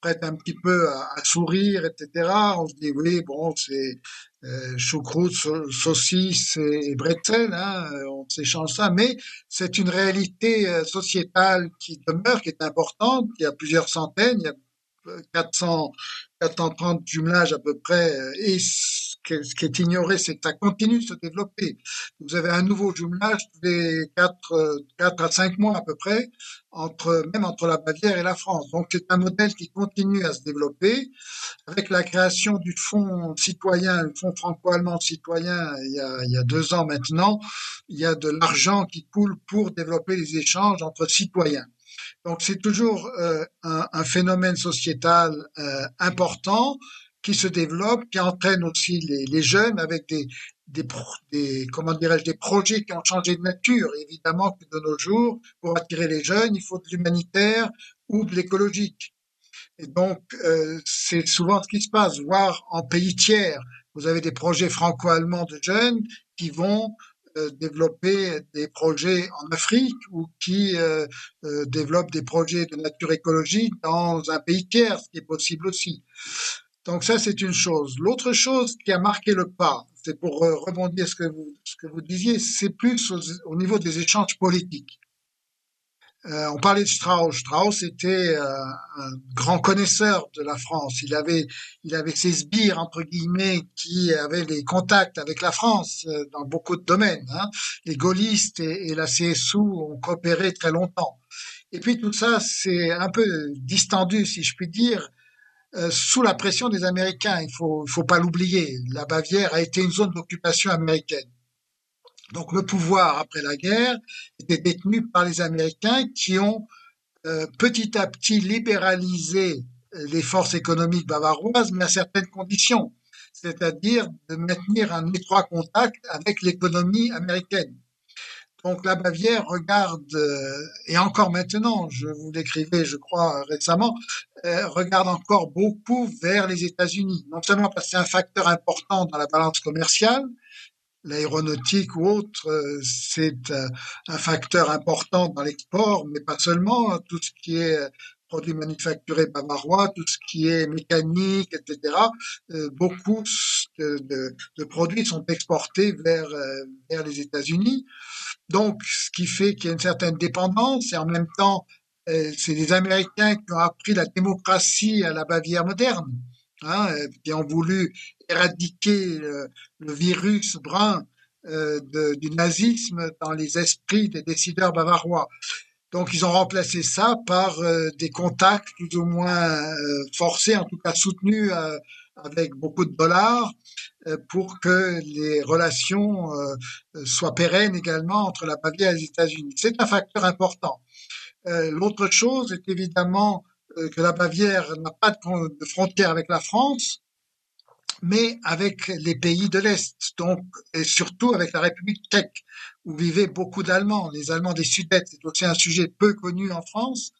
prête un petit peu à, sourire, etc. On se dit oui, bon, c'est euh, choucroute, saucisse et bretzel, hein, on s'échange ça, mais c'est une réalité euh, sociétale qui demeure, qui est importante. Il y a plusieurs centaines, il y a 400, 430 jumelages à peu près, euh, ce qui est ignoré, c'est que ça continue de se développer. Vous avez un nouveau jumelage tous les 4, 4 à 5 mois à peu près, entre, même entre la Bavière et la France. Donc c'est un modèle qui continue à se développer. Avec la création du fonds citoyen, le fonds franco-allemand citoyen, il y, a, deux ans maintenant, il y a de l'argent qui coule pour développer les échanges entre citoyens. Donc c'est toujours euh, un, un, phénomène sociétal euh, important qui se développe, qui entraîne aussi les, jeunes avec des, des, des comment dirais-je des projets qui ont changé de nature. Évidemment que de nos jours, pour attirer les jeunes, il faut de l'humanitaire ou de l'écologique. Et donc euh, c'est souvent ce qui se passe, voire en pays tiers. Vous avez des projets franco-allemands de jeunes qui vont euh, développer des projets en Afrique ou qui euh, euh, développent des projets de nature écologique dans un pays tiers, ce qui est possible aussi. Donc ça, c'est une chose. L'autre chose qui a marqué le pas, c'est pour rebondir ce que vous, ce que vous disiez, c'est plus au, niveau des échanges politiques. Euh, on parlait de Strauss. Strauss était euh, un grand connaisseur de la France. Il avait, il avait ses sbires entre guillemets qui avaient les contacts avec la France euh, dans beaucoup de domaines. Hein. Les gaullistes et, et, la CSU ont coopéré très longtemps. Et puis tout ça, c'est un peu distendu, si je puis dire, sous la pression des Américains. Il faut, faut pas l'oublier. La Bavière a été une zone d'occupation américaine. Donc le pouvoir après la guerre était détenu par les Américains qui ont euh, petit à petit libéralisé les forces économiques bavaroises, mais à certaines conditions, c'est-à-dire de maintenir un étroit contact avec l'économie américaine. Donc la Bavière regarde, euh, et encore maintenant, je vous l'écrivais, je crois, récemment, euh, regarde encore beaucoup vers les États-Unis. Non seulement parce que c'est un facteur important dans la balance commerciale, l'aéronautique ou autre, euh, c'est un facteur important dans l'export, mais pas seulement, hein, tout ce qui est produits manufacturés bavarois, tout ce qui est mécanique, etc. beaucoup de, produits sont exportés vers, vers les États-Unis. Donc, ce qui fait qu'il y a une certaine dépendance et en même temps, euh, c'est les Américains qui ont appris la démocratie à la Bavière moderne, hein, euh, qui ont voulu éradiquer le, virus brun euh, du nazisme dans les esprits des décideurs bavarois. Donc, ils ont remplacé ça par des contacts plus ou moins forcés, en tout cas soutenus avec beaucoup de dollars euh, pour que les relations euh, soient pérennes également entre la Bavière et les États-Unis. C'est un facteur important. Euh, l'autre chose est évidemment que la Bavière n'a pas de frontière avec la France, mais avec les pays de l'Est, donc et surtout avec la République tchèque, où vivaient beaucoup d'Allemands. Les Allemands des Sudètes, c'est aussi un sujet peu connu en France.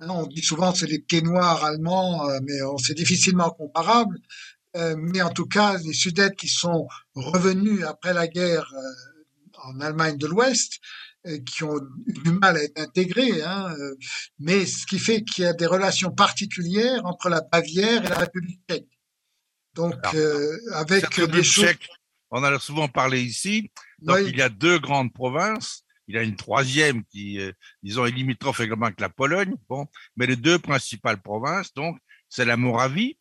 Hein, on dit souvent c'est les pieds noirs allemands, mais c'est difficilement comparable. Euh, mais en tout cas, les Sudètes qui sont revenus après la guerre euh, en Allemagne de l'Ouest, euh, qui ont eu du mal à être intégrés, hein, mais ce qui fait qu'il y a des relations particulières entre la Bavière et la République tchèque. Donc, avec des choses... on en a souvent parlé ici. Donc, il y a deux grandes provinces. Il y a une troisième qui, disons, est limitrophe également avec la Pologne. Bon, mais les deux principales provinces, donc, c'est la Moravie,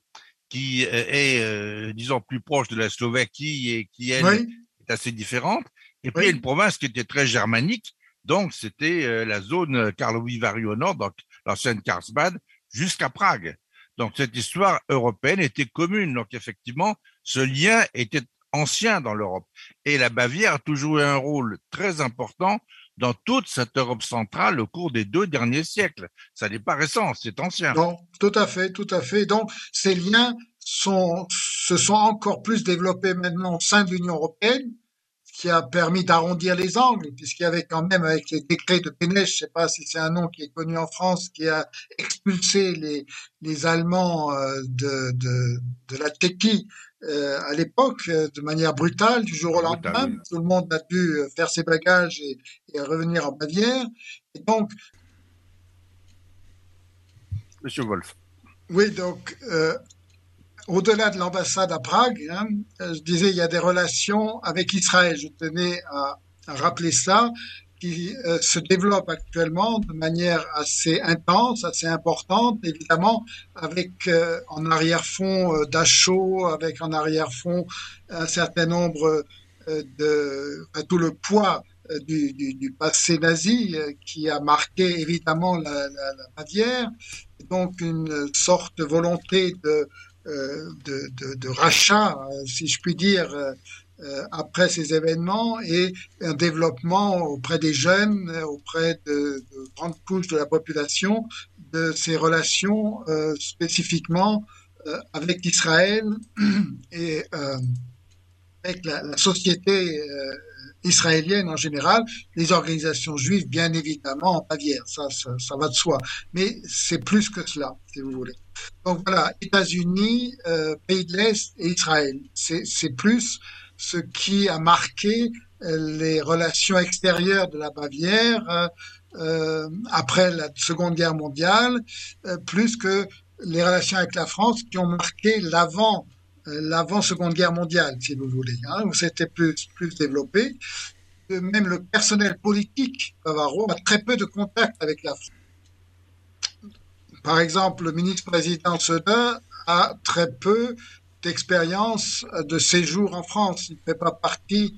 qui euh, est, euh, disons, plus proche de la Slovaquie et qui, elle, est assez différente. Et puis, il y a une province qui était très germanique. Donc, c'était euh, la zone Karlovy Vary au nord, donc l'ancienne Karlsbad, jusqu'à Prague. Donc, cette histoire européenne était commune. Donc, effectivement, ce lien était ancien dans l'Europe. Et la Bavière a toujours eu un rôle très important dans toute cette Europe centrale au cours des deux derniers siècles. Ça n'est pas récent, c'est ancien. Non, tout à fait, tout à fait. Donc, ces liens se sont encore plus développés maintenant au sein de l'Union européenne, qui a permis d'arrondir les angles, puisqu'il y avait quand même, avec les décrets de Pénèche, je ne sais pas si c'est un nom qui est connu en France, qui a expulsé les, les Allemands euh, de, de, de la Tchéquie euh, à l'époque euh, de manière brutale, du jour au lendemain. Tout le monde a dû faire ses bagages et, et revenir en Bavière. Et donc. Monsieur Wolf. Oui, donc, euh, au-delà de l'ambassade à Prague, hein, je disais, il y a des relations avec Israël. Je tenais à, rappeler ça qui euh, se développe actuellement de manière assez intense, assez importante, évidemment, avec euh, en arrière-fond euh, avec en arrière-fond un certain nombre de tout le poids du, passé nazi qui a marqué évidemment la, la, la Bavière, donc une sorte de volonté de, de, de, de rachat, si je puis dire, euh, après ces événements et un développement auprès des jeunes, auprès de, de grandes couches de la population, de ces relations euh, spécifiquement euh, avec Israël [CLEARS THROAT] et euh, avec la, la société euh, israélienne en général, les organisations juives, bien évidemment, en Bavière, ça, ça, ça va de soi. Mais c'est plus que cela, si vous voulez. Donc voilà, États-Unis, euh, pays de l'Est et Israël. C'est plus ce qui a marqué euh, les relations extérieures de la Bavière euh, après la Seconde Guerre mondiale, plus que les relations avec la France qui ont marqué l'avant l'avant Seconde Guerre mondiale, si vous voulez, hein, où c'était plus plus développé. Même le personnel politique bavarois a très peu de contact avec la France. Par exemple, le ministre-président Söder a très peu d'expérience de séjour en France. Il ne fait pas partie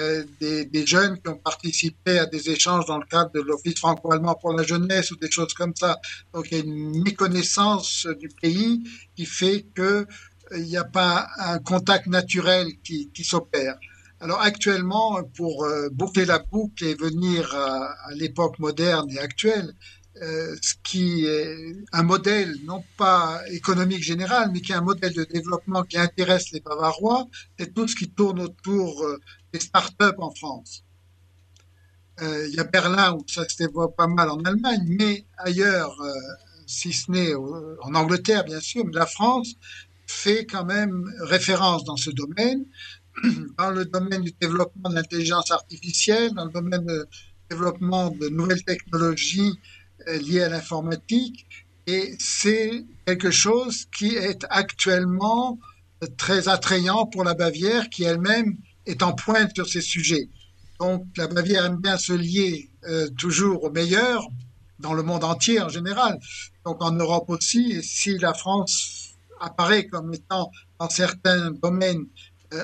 euh, des, jeunes qui ont participé à des échanges dans le cadre de l'Office franco-allemand pour la jeunesse ou des choses comme ça. Donc il y a une méconnaissance du pays qui fait que euh, n'y a pas un contact naturel qui, s'opère. Alors actuellement, pour euh, boucler la boucle et venir à l'époque moderne et actuelle, euh, ce qui est un modèle non pas économique général, mais qui est un modèle de développement qui intéresse les Bavarois, c'est tout ce qui tourne autour euh, des start-up en France. Euh, il y a Berlin où ça se développe pas mal en Allemagne, mais ailleurs, si ce n'est en Angleterre bien sûr, mais la France fait quand même référence dans ce domaine, [CLEARS THROAT] dans le domaine du développement de l'intelligence artificielle, dans le domaine du développement de nouvelles technologies lié à l'informatique et c'est quelque chose qui est actuellement très attrayant pour la Bavière qui elle-même est en pointe sur ces sujets. Donc la Bavière aime bien se lier euh, toujours au meilleur dans le monde entier en général. Donc en Europe aussi, et si la France apparaît comme étant dans certains domaines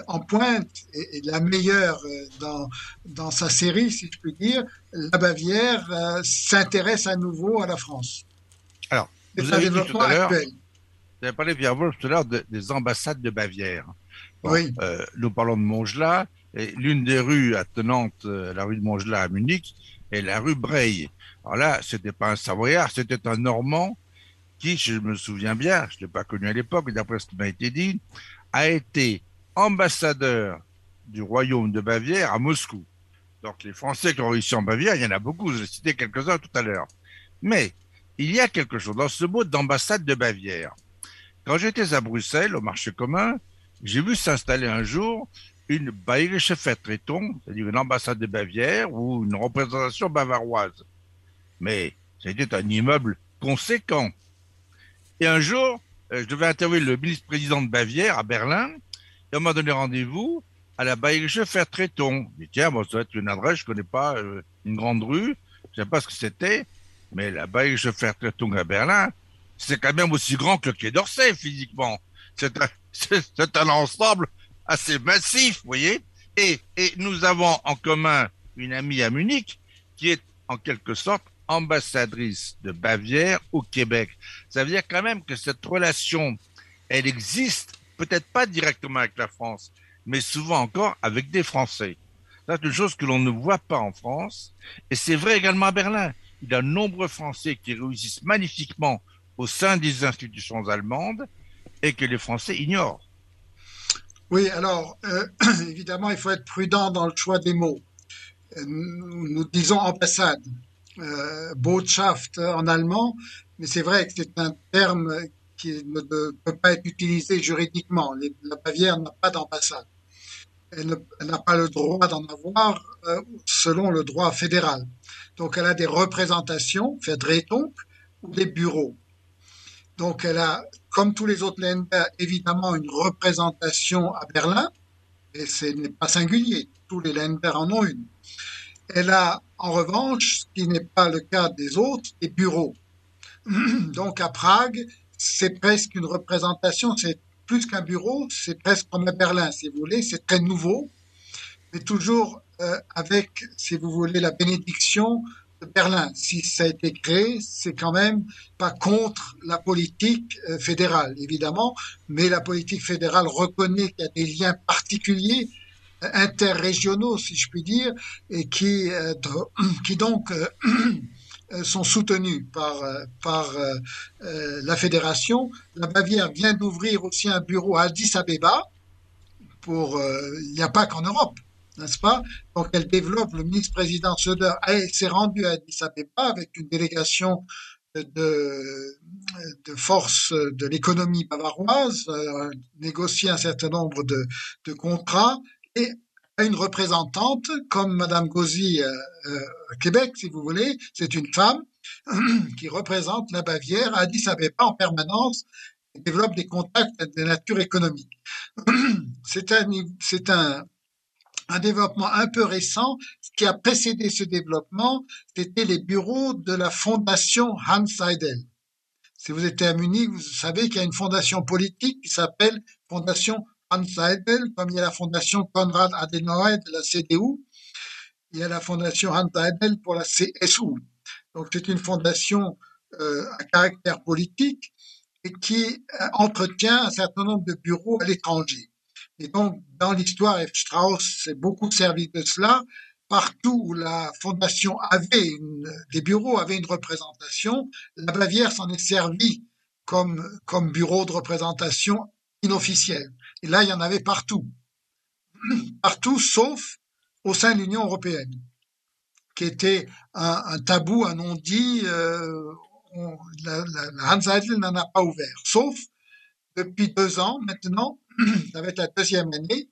en pointe et, la meilleure euh, dans, dans sa série, si je puis dire, la Bavière euh, s'intéresse à nouveau à la France. Alors, vous avez, dit tout à vous avez parlé, Pierre Wolf, tout à l'heure des ambassades de Bavière. oui. nous parlons de Montgelat, et l'une des rues attenantes la rue de Montgelat à Munich est la rue Breil. Alors là, c'était pas un Savoyard, c'était un Normand qui, je me souviens bien, je ne l'ai pas connu à l'époque, d'après ce qui m'a été dit, a été ambassadeur du royaume de Bavière à Moscou. Donc les Français qui ont réussi en Bavière, il y en a beaucoup, je cité quelques-uns tout à l'heure. Mais il y a quelque chose dans ce mot d'ambassade de Bavière. Quand j'étais à Bruxelles, au marché commun, j'ai vu s'installer un jour une Bayerische Vertretung, c'est-à-dire une ambassade de Bavière ou une représentation bavaroise. Mais c'était un immeuble conséquent. Et un jour, euh, je devais interviewer le ministre-président de Bavière à Berlin, on m'a donné rendez-vous à la Bayerische Vertretung. Je dis, tiens, moi, ça doit être une adresse, je connais pas euh, une grande rue, je sais pas ce que c'était, mais la Bayerische Vertretung à Berlin, c'est quand même aussi grand que le Quai d'Orsay, physiquement. C'est un, [LAUGHS] c'est un ensemble assez massif, vous voyez. Et, et nous avons en commun une amie à Munich qui est en quelque sorte ambassadrice de Bavière au Québec. Ça veut dire quand même que cette relation, elle existe peut-être pas directement avec la France, mais souvent encore avec des Français. C'est une chose que l'on ne voit pas en France, et c'est vrai également à Berlin. Il y a de nombreux Français qui réussissent magnifiquement au sein des institutions allemandes et que les Français ignorent. Oui, alors euh, [CLEARS THROAT] évidemment, il faut être prudent dans le choix des mots. Euh, nous, disons ambassade, euh, Botschaft en allemand, mais c'est vrai que c'est un terme qui ne peut pas être utilisée juridiquement. La Bavière n'a pas d'ambassade. Elle n'a pas le droit d'en avoir euh, selon le droit fédéral. Donc elle a des représentations, Vertretung, ou des bureaux. Donc elle a, comme tous les autres Länder, évidemment une représentation à Berlin, et ce n'est pas singulier, tous les Länder en ont une. Elle a en revanche, ce qui n'est pas le cas des autres, des bureaux. [CLEARS THROAT] Donc à Prague, c'est presque une représentation, c'est plus qu'un bureau, c'est presque comme à Berlin, si vous voulez, c'est très nouveau, mais toujours euh, avec, si vous voulez, la bénédiction de Berlin. Si ça a été créé, c'est quand même pas contre la politique euh, fédérale, évidemment, mais la politique fédérale reconnaît qu'il y a des liens particuliers euh, interrégionaux, si je puis dire, et qui, [CLEARS THROAT] qui donc [CLEARS THROAT] sont soutenus par, euh, par euh, la fédération. La Bavière vient d'ouvrir aussi un bureau à Addis Abeba. Pour, il n'y a pas qu'en Europe, n'est-ce pas? Donc elle développe. Le ministre-président Söder s'est rendu à Addis Abeba avec une délégation de, de forces de l'économie bavaroise, euh, négocier un certain nombre de, de contrats et une représentante comme Madame Gauzy euh, euh, Québec, si vous voulez. C'est une femme [CLEARS THROAT] qui représente la Bavière à Addis Abeba en permanence et développe des contacts de nature économique. [CLEARS THROAT] C'est un, un, un développement un peu récent. Ce qui a précédé ce développement, c'était les bureaux de la fondation Hans Seidel. Si vous êtes à Munich, vous savez qu'il y a une fondation politique qui s'appelle Fondation Hans comme il y a la fondation Konrad Adenauer de la CDU, il y a la fondation Hans Seidel pour la CSU. Donc c'est une fondation euh, à caractère politique et qui euh, entretient un certain nombre de bureaux à l'étranger. Et donc, dans l'histoire, F. Strauss s'est beaucoup servi de cela. Partout où la fondation avait une, des bureaux, avait une représentation, la Bavière s'en est servie comme, comme bureau de représentation inofficiel. Et là, il y en avait partout. [CLEARS THROAT] Partout, sauf au sein de l'Union européenne, qui était un, tabou, un non-dit. Euh, la, la, la n'en a pas ouvert, sauf depuis deux ans maintenant, [CLEARS THROAT] ça va être la deuxième année,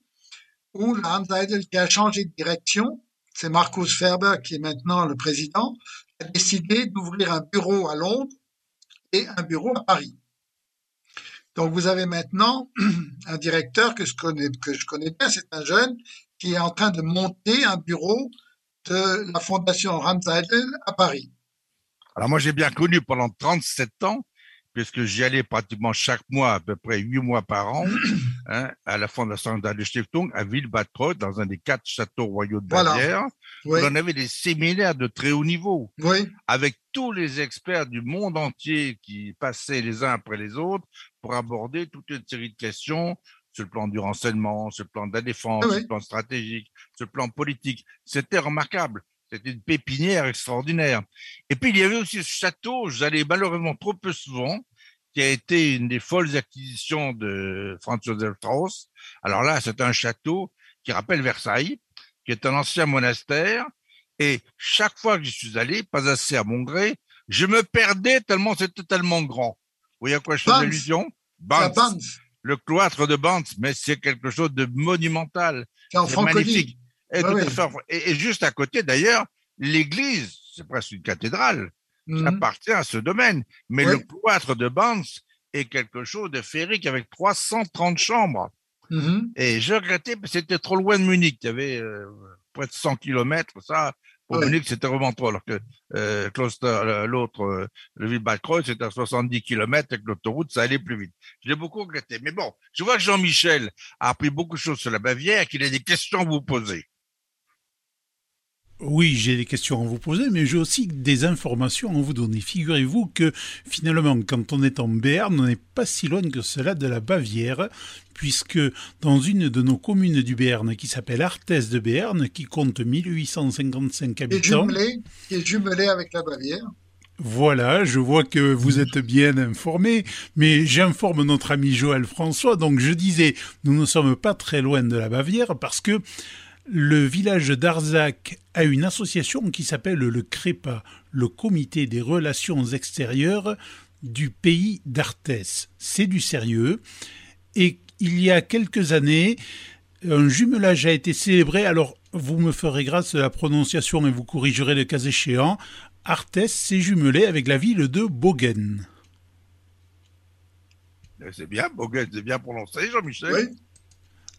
où la Hans Seidel, qui a changé de direction, c'est Markus Ferber qui est maintenant le président, a décidé d'ouvrir un bureau à Londres et un bureau à Paris. Donc vous avez maintenant [CLEARS THROAT] un directeur que je connais, que je connais bien, c'est un jeune qui est en train de monter un bureau de la fondation Hans Seidel à Paris. Alors moi j'ai bien connu pendant 37 ans puisque j'y allais pratiquement chaque mois, à peu près huit mois par an, [CLEARS THROAT] hein, à la Fondation de Stiftung, à Villebad dans un des quatre châteaux royaux de Bavière. Voilà. On avait des séminaires de très haut niveau, oui. avec tous les experts du monde entier qui passaient les uns après les autres pour aborder toute une série de questions sur le plan du renseignement, sur le plan de la défense, oui. sur le plan stratégique, sur le plan politique. C'était remarquable. C'était une pépinière extraordinaire. Et puis, il y avait aussi ce château, j'allais malheureusement trop peu souvent, qui a été une des folles acquisitions de Franz Josef Strauss. Alors là, c'est un château qui rappelle Versailles, qui est un ancien monastère. Et chaque fois que j'y suis allé, pas assez à mon gré, je me perdais tellement c'était tellement grand. Vous voyez à quoi je fais allusion? Banff. Le cloître de Banff, mais c'est quelque chose de monumental. C'est magnifique. Et, ah oui. et, et, juste à côté, d'ailleurs, l'église, c'est presque une cathédrale, mm -hmm. appartient à ce domaine. Mais le cloître de Banff est quelque chose de féerique avec 330 chambres. Mm -hmm. Et je regrettais c'était trop loin de Munich. Il y avait euh, près de 100 kilomètres, ça. Pour oui. Munich, c'était vraiment trop. Alors que euh, l'autre, euh, le Villebad-Kreuz, c'était à 70 kilomètres avec l'autoroute, ça allait plus vite. Je l'ai beaucoup regretté. Mais bon, je vois que Jean-Michel a appris beaucoup de choses sur la Bavière, qu'il a des questions à vous poser. Oui, j'ai des questions à vous poser, mais j'ai aussi des informations à vous donner. Figurez-vous que finalement, quand on est en Béarn, on n'est pas si loin que cela de la Bavière, puisque dans une de nos communes du Béarn, qui s'appelle Arthès de Béarn, qui compte 1855 habitants... Qui est jumelée, qui est jumelée avec la Bavière. Voilà, je vois que vous êtes bien informé, mais j'informe notre ami Joël François. Donc je disais, nous ne sommes pas très loin de la Bavière parce que le village d'Arzac a une association qui s'appelle le CREPA, le Comité des relations extérieures du pays d'Arthès. C'est du sérieux. Et il y a quelques années, un jumelage a été célébré. Alors, vous me ferez grâce de la prononciation et vous corrigerez le cas échéant. Arthès s'est jumelé avec la ville de Bogen. C'est bien, Bogen, c'est bien prononcé, Jean-Michel. Oui.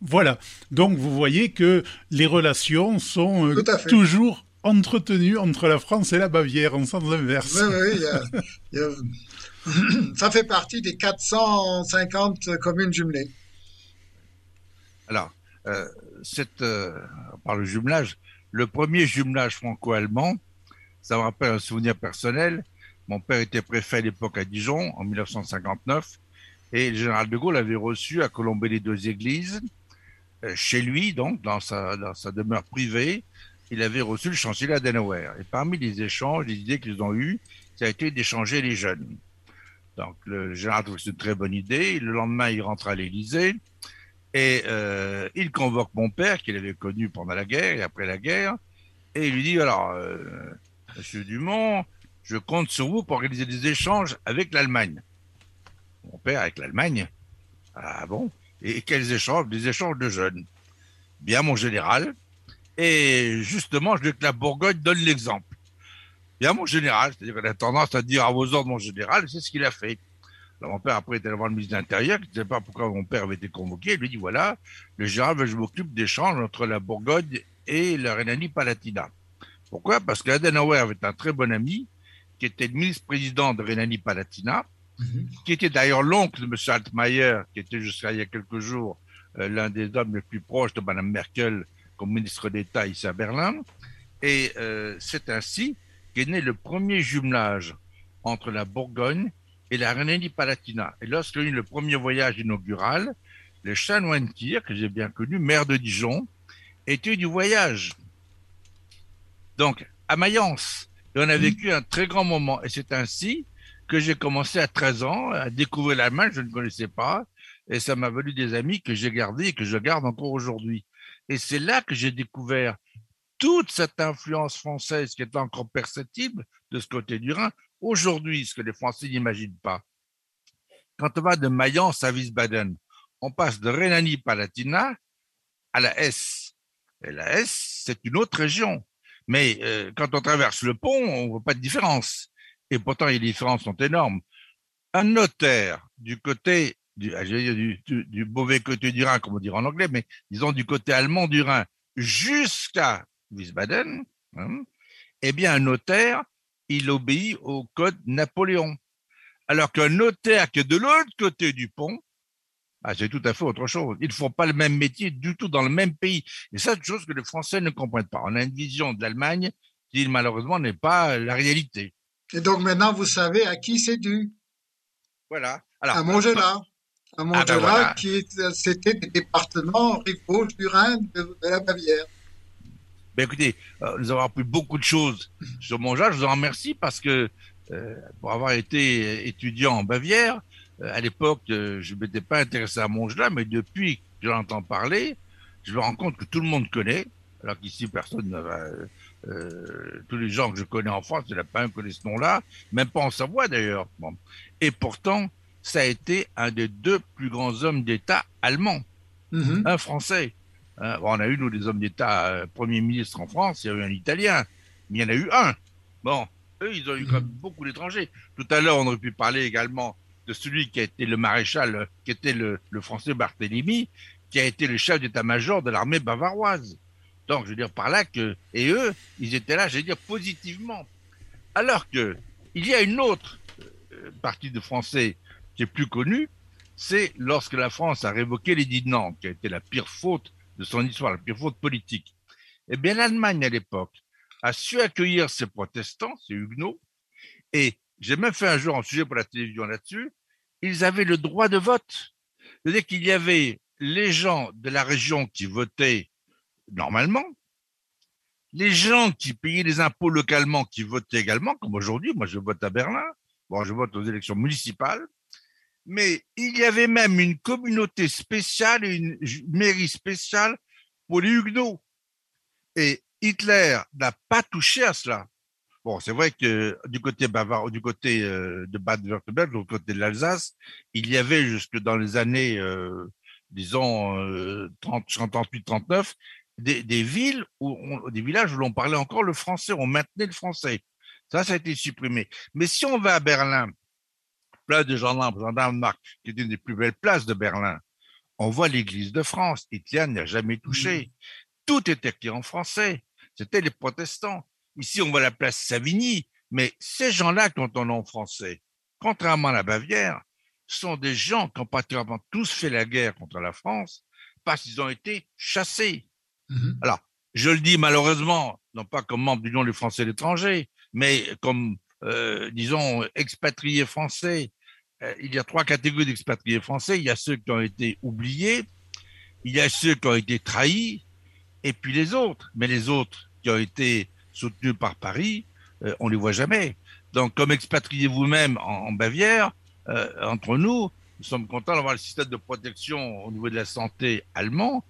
Voilà. Donc vous voyez que les relations sont euh, toujours entretenues entre la France et la Bavière en sens inverse. Oui, oui, y a, y a... [CLEARS THROAT] ça fait partie des 450 communes jumelées. Alors, euh, cette, euh, par le jumelage, le premier jumelage franco-allemand, ça me rappelle un souvenir personnel. Mon père était préfet à l'époque à Dijon en 1959 et le général de Gaulle avait reçu à Colombey les deux églises chez lui, donc dans sa, dans sa demeure privée, il avait reçu le chancelier Adenauer. Et parmi les échanges, les idées qu'ils ont eues, ça a été d'échanger les jeunes. Donc le général trouve que c'est une très bonne idée. Le lendemain, il rentre à l'Élysée et euh, il convoque mon père, qu'il avait connu pendant la guerre et après la guerre, et il lui dit alors, euh, Monsieur Dumont, je compte sur vous pour organiser des échanges avec l'Allemagne. Mon père avec l'Allemagne. Ah bon? Et quels échanges? Des échanges de jeunes. Bien, mon général. Et justement, je veux que la Bourgogne donne l'exemple. bien mon général, c'est-à-dire qu'on a tendance à dire à vos ordres mon général, c'est ce qu'il a fait. Alors mon père après était voir le ministre de l'Intérieur, qui ne savait pas pourquoi mon père avait été convoqué, il lui dit voilà, le général je m'occupe d'échanges entre la Bourgogne et la Rhénanie-Palatinat. Pourquoi? Parce qu'Adenauer avait un très bon ami, qui était le ministre-président de Rhénanie-Palatinat, mhm. qui était d'ailleurs l'oncle de M. Altmaier, qui était jusqu'à il y a quelques jours euh, l'un des hommes les plus proches de Mme Merkel comme ministre d'État ici à Berlin. Et euh, c'est ainsi qu'est né le premier jumelage entre la Bourgogne et la Rhénanie-Palatinat. Et lorsqu'il y a eu le premier voyage inaugural, le chanoine Kier, que j'ai bien connu, maire de Dijon, était du voyage. Donc, à Mayence. Et on a mmh. vécu un très grand moment. Et c'est ainsi que j'ai commencé à 13 ans à découvrir l'Allemagne. Je ne connaissais pas. Et ça m'a valu des amis que j'ai gardés et que je garde encore aujourd'hui. Et c'est là que j'ai découvert toute cette influence française qui est encore perceptible de ce côté du Rhin. Aujourd'hui, ce que les Français n'imaginent pas. Quand on va de Mayence à Wiesbaden, on passe de Rhénanie-Palatinat à la Hesse. Et la Hesse, c'est une autre région. Mais euh, quand on traverse le pont, on ne voit pas de différence. Et pourtant, les différences sont énormes. Un notaire du côté du, ah, du, du, mauvais côté du Rhin, comme on dirait en anglais, mais disons du côté allemand du Rhin, jusqu'à Wiesbaden, hein, eh bien, un notaire, il obéit au code Napoléon. Alors qu'un notaire qui est de l'autre côté du pont, ah, c'est tout à fait autre chose. Ils ne font pas le même métier du tout dans le même pays. Et ça, c'est une chose que les Français ne comprennent pas. On a une vision de l'Allemagne qui, malheureusement, n'est pas la réalité. Et donc maintenant, vous savez à qui c'est dû. Voilà. Alors, à Montgelat. À ah, ben qui c'était des départements rivaux du Rhin de, la Bavière. Ben écoutez, euh, nous avons appris beaucoup de choses sur Montgelat. Je vous en remercie parce que euh, pour avoir été étudiant en Bavière, euh, à l'époque, je ne m'étais pas intéressé à Montgelat, mais depuis que j'entends parler, je me rends compte que tout le monde connaît, alors qu'ici personne ne va euh, tous les gens que je connais en France, il n'y a pas un qui connaît ce nom-là, même pas en Savoie d'ailleurs. Et pourtant, ça a été un des deux plus grands hommes d'État allemands, mm-hmm. un Français. Hein, on a eu, nous, des hommes d'État, euh, Premier ministre en France, il y a eu un Italien, mais il y en a eu un. Bon, eux, ils ont eu quand même mm-hmm. beaucoup d'étrangers. Tout à l'heure, on aurait pu parler également de celui qui a été le maréchal, qui était le, le Français Barthélemy, qui a été le chef d'état-major de l'armée bavaroise. Donc, je veux dire par là que, et eux, ils étaient là, je veux dire, positivement. Alors que, il y a une autre euh, partie de Français qui est plus connue, c'est lorsque la France a révoqué l'édit de Nantes, qui a été la pire faute de son histoire, la pire faute politique. Eh bien, l'Allemagne, à l'époque, a su accueillir ces protestants, ces huguenots, et j'ai même fait un jour un sujet pour la télévision là-dessus, ils avaient le droit de vote. C'est-à-dire qu'il y avait les gens de la région qui votaient normalement. Les gens qui payaient les impôts localement, qui votaient également, comme aujourd'hui, moi je vote à Berlin, bon, je vote aux élections municipales, mais il y avait même une communauté spéciale une mairie spéciale pour les Huguenots. Et Hitler n'a pas touché à cela. Bon, c'est vrai que du côté bavard, du côté euh, de Bade-Württemberg, du côté de l'Alsace, il y avait jusque dans les années, euh, disons, euh, 30, 38, 39, des, villes ou des villages où l'on parlait encore le français, on maintenait le français. Ça, ça a été supprimé. Mais si on va à Berlin, place de gendarmes, gendarmes qui est une des plus belles places de Berlin, on voit l'église de France. Hitler n'y a jamais touché. Mmh. Tout était écrit en français. C'était les protestants. Ici, on voit la place Savigny, mais ces gens-là qui ont un nom français, contrairement à la Bavière, sont des gens qui ont pratiquement tous fait la guerre contre la France parce qu'ils ont été chassés. Mhm. Alors, je le dis malheureusement, non pas comme membre du nom des Français à l'étranger, mais comme, euh, disons, expatriés français. Euh, il y a trois catégories d'expatriés français. Il y a ceux qui ont été oubliés, il y a ceux qui ont été trahis, et puis les autres. Mais les autres qui ont été soutenus par Paris, euh, on les voit jamais. Donc, comme expatriés vous-même en, Bavière, entre nous, nous sommes contents d'avoir le système de protection au niveau de la santé allemand,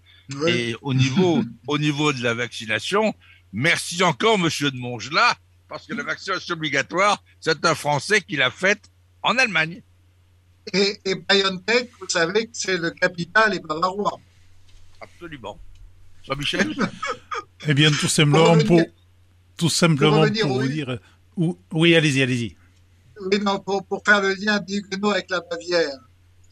et au niveau, [LAUGHS] au niveau de la vaccination, merci encore, monsieur de Mongelat, parce que la vaccination obligatoire, c'est un Français qui l'a faite en Allemagne. Et, et BioNTech, vous savez que c'est le capital et bavarois. Absolument. Jean-Michel? [LAUGHS] Eh bien, tout simplement pour, tout simplement pour, vous dire, Oui, allez-y, allez-y. Oui, non, pour, pour, faire le lien avec la Bavière,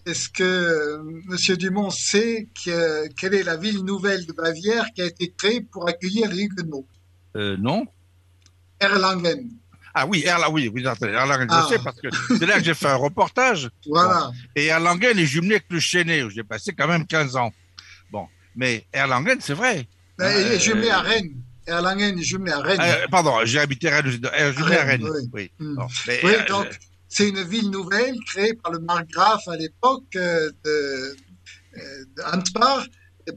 est-ce que euh, M. Dumont sait que, quelle est la ville nouvelle de Bavière qui a été créée pour accueillir les Huguenots euh, Non. Erlangen. Ah oui, Erlangen, oui, oui Erlangen, ah. je sais parce que c'est là que j'ai fait un reportage. Voilà. Bon. Et Erlangen est jumelé avec le Chênay, où j'ai passé quand même 15 ans. Bon, mais Erlangen, c'est vrai. Mais il est jumelé à Rennes. Erlangen est jumelé à Rennes. Euh, pardon, j'ai habité Rennes, jumelé à Rennes. Oui, oui. Mm. Bon, mais, oui euh, donc c'est une ville nouvelle créée par le margrave à l'époque euh, de, euh, d'Antbar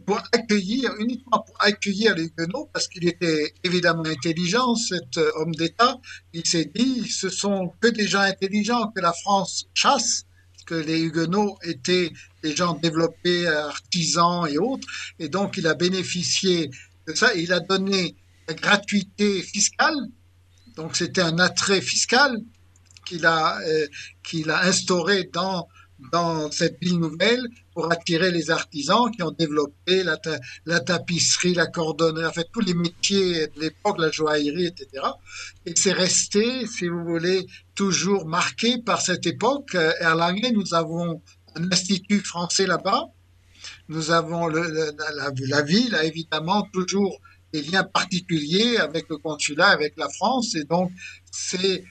pour accueillir, uniquement pour accueillir les Huguenots, parce qu'il était évidemment intelligent, cet homme d'État. Il s'est dit, ce sont que des gens intelligents que la France chasse, que les Huguenots étaient des gens développés, artisans et autres, et donc il a bénéficié de ça. Il a donné la gratuité fiscale, donc c'était un attrait fiscal qu'il a, euh, qu'il a instauré dans, dans cette ville nouvelle pour attirer les artisans qui ont développé la, la tapisserie, la cordonnerie, en fait tous les métiers de l'époque, la joaillerie, etc. Et c'est resté, si vous voulez, toujours marqué par cette époque. Euh, Erlangen, nous avons un institut français là-bas. Nous avons le, la, la, ville a évidemment toujours des liens particuliers avec le consulat, avec la France, et donc c'est euh,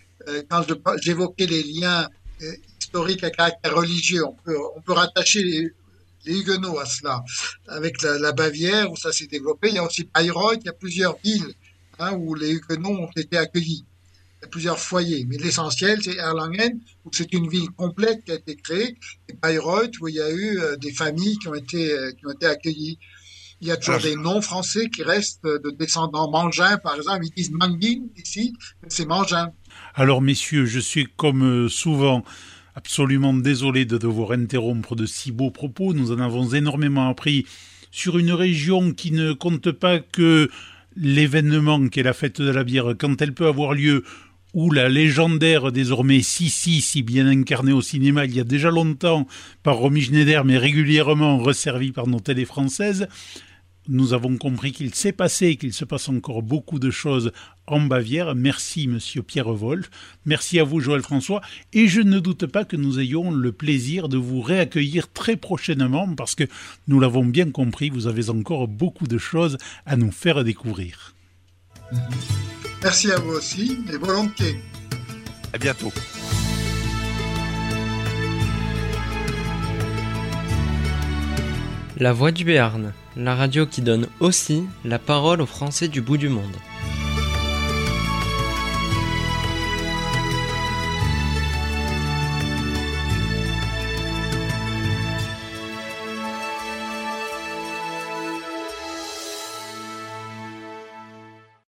quand j'évoquais les liens euh, historiques à caractère religieux, on peut, on peut rattacher les, les Huguenots à cela. Avec la, la Bavière, où ça s'est développé, il y a aussi Bayreuth, il y a plusieurs villes hein, où les Huguenots ont été accueillis. Il y a plusieurs foyers, mais l'essentiel, c'est Erlangen, où c'est une ville complète qui a été créée, et Bayreuth, où il y a eu euh, des familles qui ont été, euh, qui ont été accueillies. Il y a toujours des noms français qui restent de descendants mangins, par exemple. Ils disent Mangin ici, mais c'est mangin. Alors, messieurs, je suis comme euh, souvent absolument désolé de devoir interrompre de si beaux propos. Nous en avons énormément appris sur une région qui ne compte pas que l'événement qu'est la fête de la bière quand elle peut avoir lieu où la légendaire désormais Sissi, si bien incarnée au cinéma il y a déjà longtemps par Romy Schneider, mais régulièrement resservie par nos télés françaises, nous avons compris qu'il s'est passé qu'il se passe encore beaucoup de choses en Bavière. Merci, monsieur Pierre Wolf. Merci à vous, Joël François. Et je ne doute pas que nous ayons le plaisir de vous réaccueillir très prochainement parce que nous l'avons bien compris, vous avez encore beaucoup de choses à nous faire découvrir. Merci à vous aussi et volontiers. À bientôt. La Voix du Béarn, la radio qui donne aussi la parole aux Français du bout du monde.